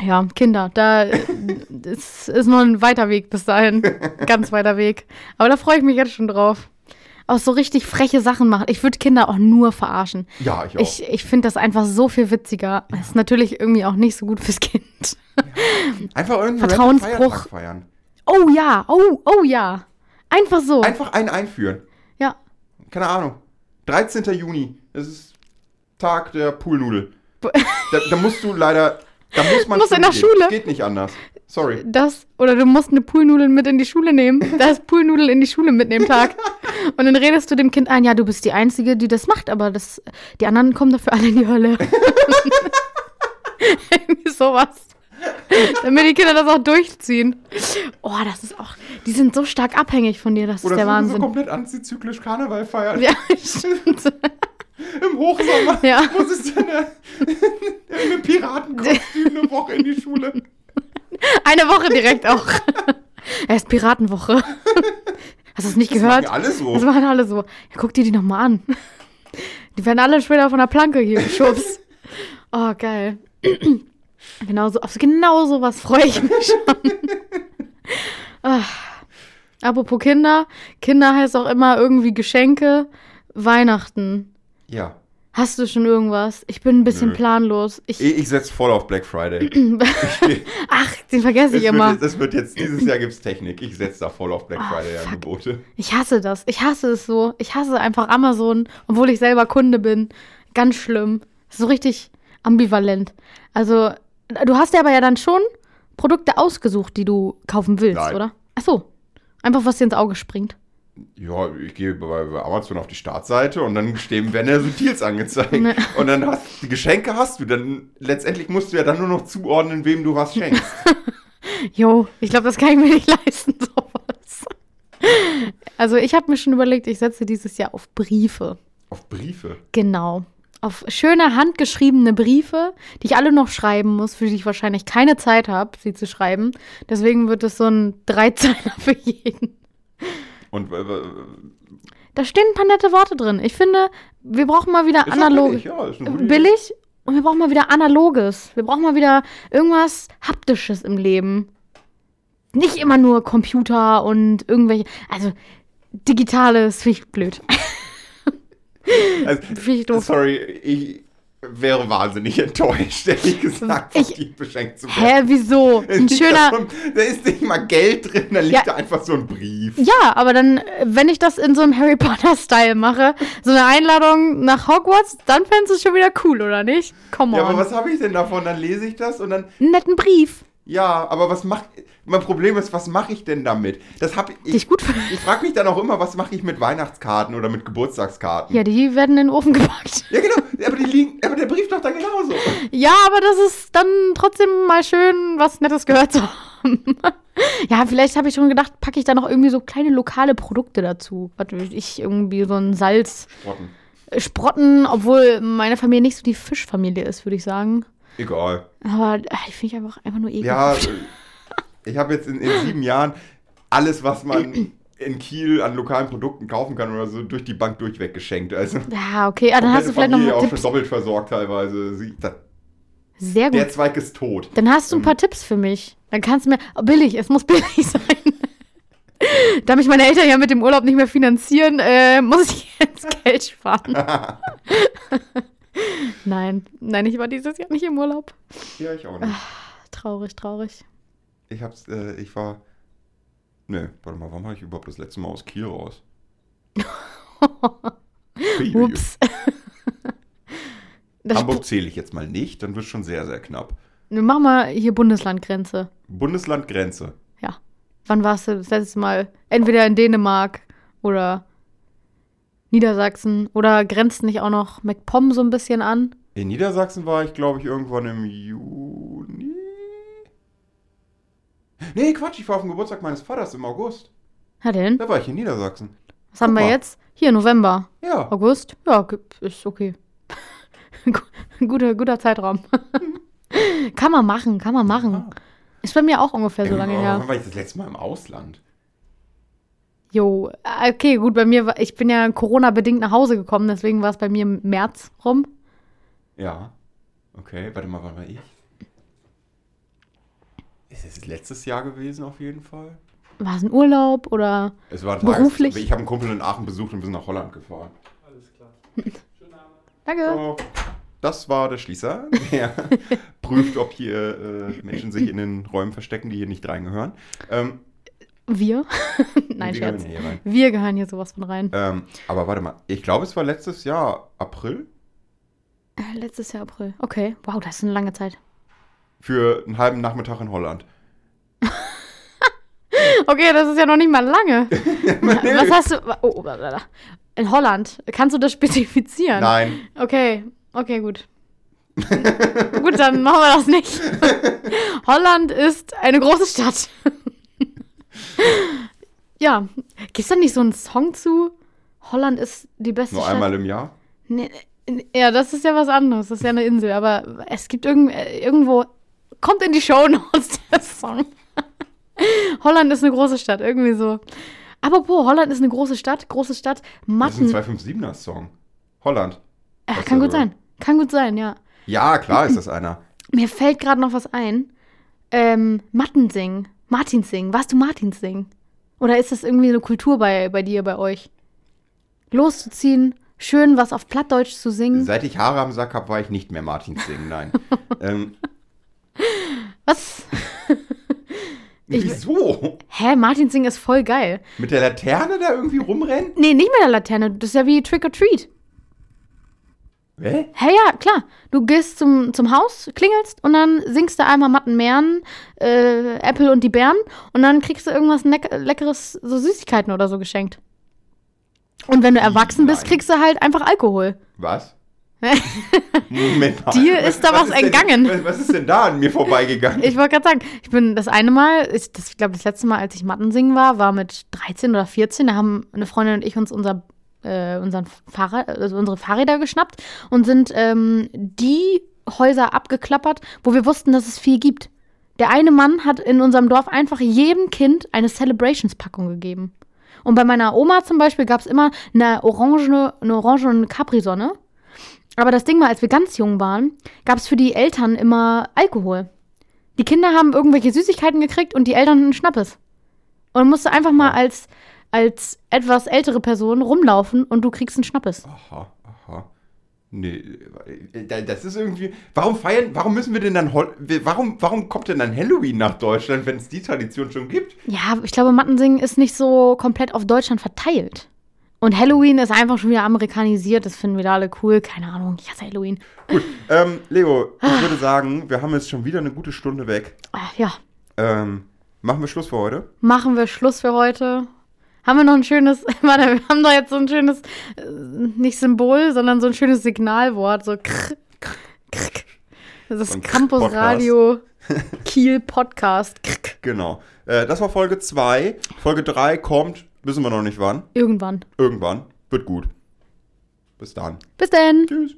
Ja, Kinder, da ist, ist noch ein weiter Weg bis dahin. Ganz weiter Weg. Aber da freue ich mich jetzt schon drauf. Auch so richtig freche Sachen machen. Ich würde Kinder auch nur verarschen. Ja, ich auch. Ich, ich finde das einfach so viel witziger. Das ist natürlich irgendwie auch nicht so gut fürs Kind. Einfach irgendeinen Vertrauensbruch. feiern. Oh ja, oh, oh ja. Einfach so. Einfach einen einführen. ja. Keine Ahnung. 13. Juni. Das ist Tag der Poolnudel. Da, da musst du leider. Da muss man. Musst in der gehen. Schule. Geht nicht anders. Sorry. Das, oder du musst eine Poolnudel mit in die Schule nehmen. Da ist Poolnudel in die Schule mit dem Tag. Und dann redest du dem Kind ein, ja, du bist die Einzige, die das macht, aber das, die anderen kommen dafür alle in die Hölle. Irgendwie sowas. Damit die Kinder das auch durchziehen. Oh, das ist auch, die sind so stark abhängig von dir, das ist Oder der so, so Wahnsinn. komplett antizyklisch Karneval feiern. ja, stimmt. Im Hochsommer Ja. muss es dann äh, im Piratenkostüm eine Woche in die Schule. Eine Woche direkt auch. Er ist Piratenwoche. Hast du es nicht Das gehört? machen alle so. Das machen alle so. Ja, guck dir die nochmal an. Die werden alle später von der Planke hier geschubst. Oh, geil. Genau so, auf genau sowas freue ich mich schon. Ah. Apropos Kinder. Kinder heißt auch immer irgendwie Geschenke. Weihnachten. Ja. Hast du schon irgendwas? Ich bin ein bisschen Nö. planlos. Ich, Ich, ich setze voll auf Black Friday. ach, den vergesse Es ich immer. wird, es wird jetzt, dieses Jahr gibt es Technik. Ich setze da voll auf Black Ah, Friday fuck. Angebote. Ich hasse das. Ich hasse es so. Ich hasse einfach Amazon, obwohl ich selber Kunde bin. Ganz schlimm. So richtig ambivalent. Also, du hast ja aber ja dann schon Produkte ausgesucht, die du kaufen willst, Nein. oder? Ach so. Einfach, was dir ins Auge springt. Ja, ich gehe bei Amazon auf die Startseite und dann stehen, werden ja so Deals angezeigt. Ne. Und dann hast die Geschenke hast du. Dann letztendlich musst du ja dann nur noch zuordnen, wem du was schenkst. Jo, ich glaube, das kann ich mir nicht leisten, sowas. Also, ich habe mir schon überlegt, ich setze dieses Jahr auf Briefe. auf Briefe. Genau. Auf schöne handgeschriebene Briefe, die ich alle noch schreiben muss, für die ich wahrscheinlich keine Zeit habe, sie zu schreiben. Deswegen wird es so ein Dreizeiler für jeden. Und äh, äh, Da stehen ein paar nette Worte drin. Ich finde, wir brauchen mal wieder ist auch analog. billig, ja, ist billig und wir brauchen mal wieder analoges. Wir brauchen mal wieder irgendwas haptisches im Leben. Nicht immer nur Computer und irgendwelche, also digitales finde ich blöd. Also, sorry, ich wäre wahnsinnig enttäuscht, ehrlich gesagt, Ich- dir beschenkt zu werden. Hä, wieso? Ein da schöner. ein- Da ist nicht mal Geld drin, da liegt Ja. da einfach so ein Brief. Ja, aber dann, wenn ich das in so einem Harry Potter-Style mache, so eine Einladung nach Hogwarts, dann fändest du es schon wieder cool, oder nicht? Come on. Ja, aber was habe ich denn davon? Dann lese ich das und dann, Einen netten Brief. ja, aber was macht, mein Problem ist, was mache ich denn damit? Das hab ich, Dich gut ich frage mich dann auch immer, was mache ich mit Weihnachtskarten oder mit Geburtstagskarten? Ja, die werden in den Ofen gepackt. Ja, genau, aber die liegen, aber der Brief doch da genauso. Ja, aber das ist dann trotzdem mal schön, was Nettes gehört zu haben. ja, vielleicht habe ich schon gedacht, packe ich da noch irgendwie so kleine lokale Produkte dazu. Was ich, irgendwie so ein Salz, Sprotten. äh, Sprotten, obwohl meine Familie nicht so die Fischfamilie ist, würde ich sagen. Egal. Aber äh, die finde ich einfach, einfach nur Ja, ekelhaft. Ich habe jetzt in, in sieben Jahren alles, was man in Kiel an lokalen Produkten kaufen kann oder so, durch die Bank durchweg geschenkt. Also, Ja, okay, ah, dann hast du vielleicht noch Familie mal auch schon Tipps. doppelt versorgt teilweise. Sie, das, Sehr gut. der Zweig ist tot. Dann hast du ein paar Tipps für mich. Dann kannst du mir. Oh, billig, es muss billig sein. da mich meine Eltern ja mit dem Urlaub nicht mehr finanzieren, äh, muss ich jetzt Geld sparen. Nein, nein, ich war dieses Jahr nicht im Urlaub. Ja, ich auch nicht. Traurig, traurig. Ich hab's, äh, ich war. Nö, warte mal, wann war ich überhaupt das letzte Mal aus Kiel raus? Ups. Das Hamburg zähle ich jetzt mal nicht, dann wird schon sehr, sehr knapp. Wir machen mal hier Bundeslandgrenze. Bundeslandgrenze. Ja. Wann warst du das letzte Mal? Entweder in Dänemark oder Niedersachsen oder grenzt nicht auch noch MacPom so ein bisschen an? In Niedersachsen war ich, glaube ich, irgendwann im Juni. Nee, Quatsch, ich war auf dem Geburtstag meines Vaters im August. Ja, denn? Da war ich in Niedersachsen. Was haben wir mal. jetzt? Hier, November. Ja. August? Ja, ist okay. guter, guter Zeitraum. kann man machen, kann man machen. Ah. Ist bei mir auch ungefähr so lange her. Wann war ich das letzte Mal im Ausland? Jo, äh, okay, gut, bei mir war, ich bin ja Corona-bedingt nach Hause gekommen, deswegen war es bei mir im März rum. Ja. Okay, warte mal, wann war ich? Ist es letztes Jahr gewesen auf jeden Fall? War es ein Urlaub oder? Es war Beruflich? Ich habe einen Kumpel in Aachen besucht und wir sind nach Holland gefahren. Alles klar. Danke. So, das war der Schließer, der prüft, ob hier äh, Menschen sich in den Räumen verstecken, die hier nicht reingehören. Ähm, Wir? Nein, wir gehören Scherz. hier rein. Wir gehören hier sowas von rein. Ähm, aber warte mal, ich glaube, es war letztes Jahr April Äh, letztes Jahr April. Okay, wow, das ist eine lange Zeit. Für einen halben Nachmittag in Holland. Okay, das ist ja noch nicht mal lange. Was hast du? Oh, in Holland. Kannst du das spezifizieren? Nein, Okay, okay, gut. gut, dann machen wir das nicht. Holland ist eine große Stadt. ja, gibt's da nicht so einen Song zu? Holland ist die beste nur Stadt. einmal im Jahr. Nee, nee, ja, das ist ja was anderes. Das ist ja eine Insel. Aber es gibt irgend, äh, irgendwo. Kommt in die Show Notes der Song. Holland ist eine große Stadt. Irgendwie so. Apropos, Holland ist eine große Stadt. Große Stadt. Das ist ein Matten. 257er-Song. Holland. Das kann gut sein. Kann gut sein, ja. Ja, klar ist das einer. Mir fällt gerade noch was ein. Ähm, Mattensing. Martinsing. Warst du Martinsing? Oder ist das irgendwie eine Kultur bei, bei dir, bei euch? Loszuziehen, schön was auf Plattdeutsch zu singen. Seit ich Haare am Sack habe, war ich nicht mehr Martins singen, nein. ähm, Was? Ich- wieso? Hä, Martinsing ist voll geil. Mit der Laterne da irgendwie rumrennen? Nee, nicht mit der Laterne. Das ist ja wie Trick or Treat. Hä? Hä, ja, klar. Du gehst zum, zum Haus, klingelst und dann singst du einmal Mattenmeeren, äh, Apple und die Bären und dann kriegst du irgendwas Leck Leckeres, so Süßigkeiten oder so geschenkt. Und wenn du erwachsen bist, Nein. kriegst du halt einfach Alkohol. Was? Moment mal. Dir ist da was denn- entgangen. was, was ist denn da an mir vorbeigegangen? Ich wollte gerade sagen, ich bin das eine Mal, ich, das, ich glaube, das letzte Mal, als ich Matten singen war, war mit 13 oder 14. Da haben eine Freundin und ich uns unser, äh, unseren Fahrrad, also unsere Fahrräder geschnappt und sind ähm, die Häuser abgeklappert, wo wir wussten, dass es viel gibt. Der eine Mann hat in unserem Dorf einfach jedem Kind eine Celebrations-Packung gegeben. Und bei meiner Oma zum Beispiel gab es immer eine orange, eine orange und eine Capri-Sonne. Aber das Ding war, als wir ganz jung waren, gab es für die Eltern immer Alkohol. Die Kinder haben irgendwelche Süßigkeiten gekriegt und die Eltern einen Schnappes. Und musst du einfach mal als, als etwas ältere Person rumlaufen und du kriegst einen Schnappes. Aha, aha. Nee, äh, das ist irgendwie. Warum feiern, warum müssen wir denn dann. Warum, warum kommt denn dann Halloween nach Deutschland, wenn es die Tradition schon gibt? Ja, ich glaube, Mattensingen ist nicht so komplett auf Deutschland verteilt. Und Halloween ist einfach schon wieder amerikanisiert. Das finden wir da alle cool. Keine Ahnung, ich hasse Halloween. Ähm, Leo, ich würde sagen, wir haben jetzt schon wieder eine gute Stunde weg. Ah, ja, Ähm, machen wir Schluss für heute? machen wir Schluss für heute. Haben wir noch ein schönes, warte, wir haben doch jetzt so ein schönes, äh, nicht Symbol, sondern so ein schönes Signalwort, so krr, krr, krr. Das ist Campus Podcast. Radio Kiel Podcast. Krr. Genau. Äh, das war Folge 2. Folge 3 kommt, wissen wir noch nicht wann. Irgendwann. Irgendwann. Wird gut. Bis dann. Bis denn. Tschüss.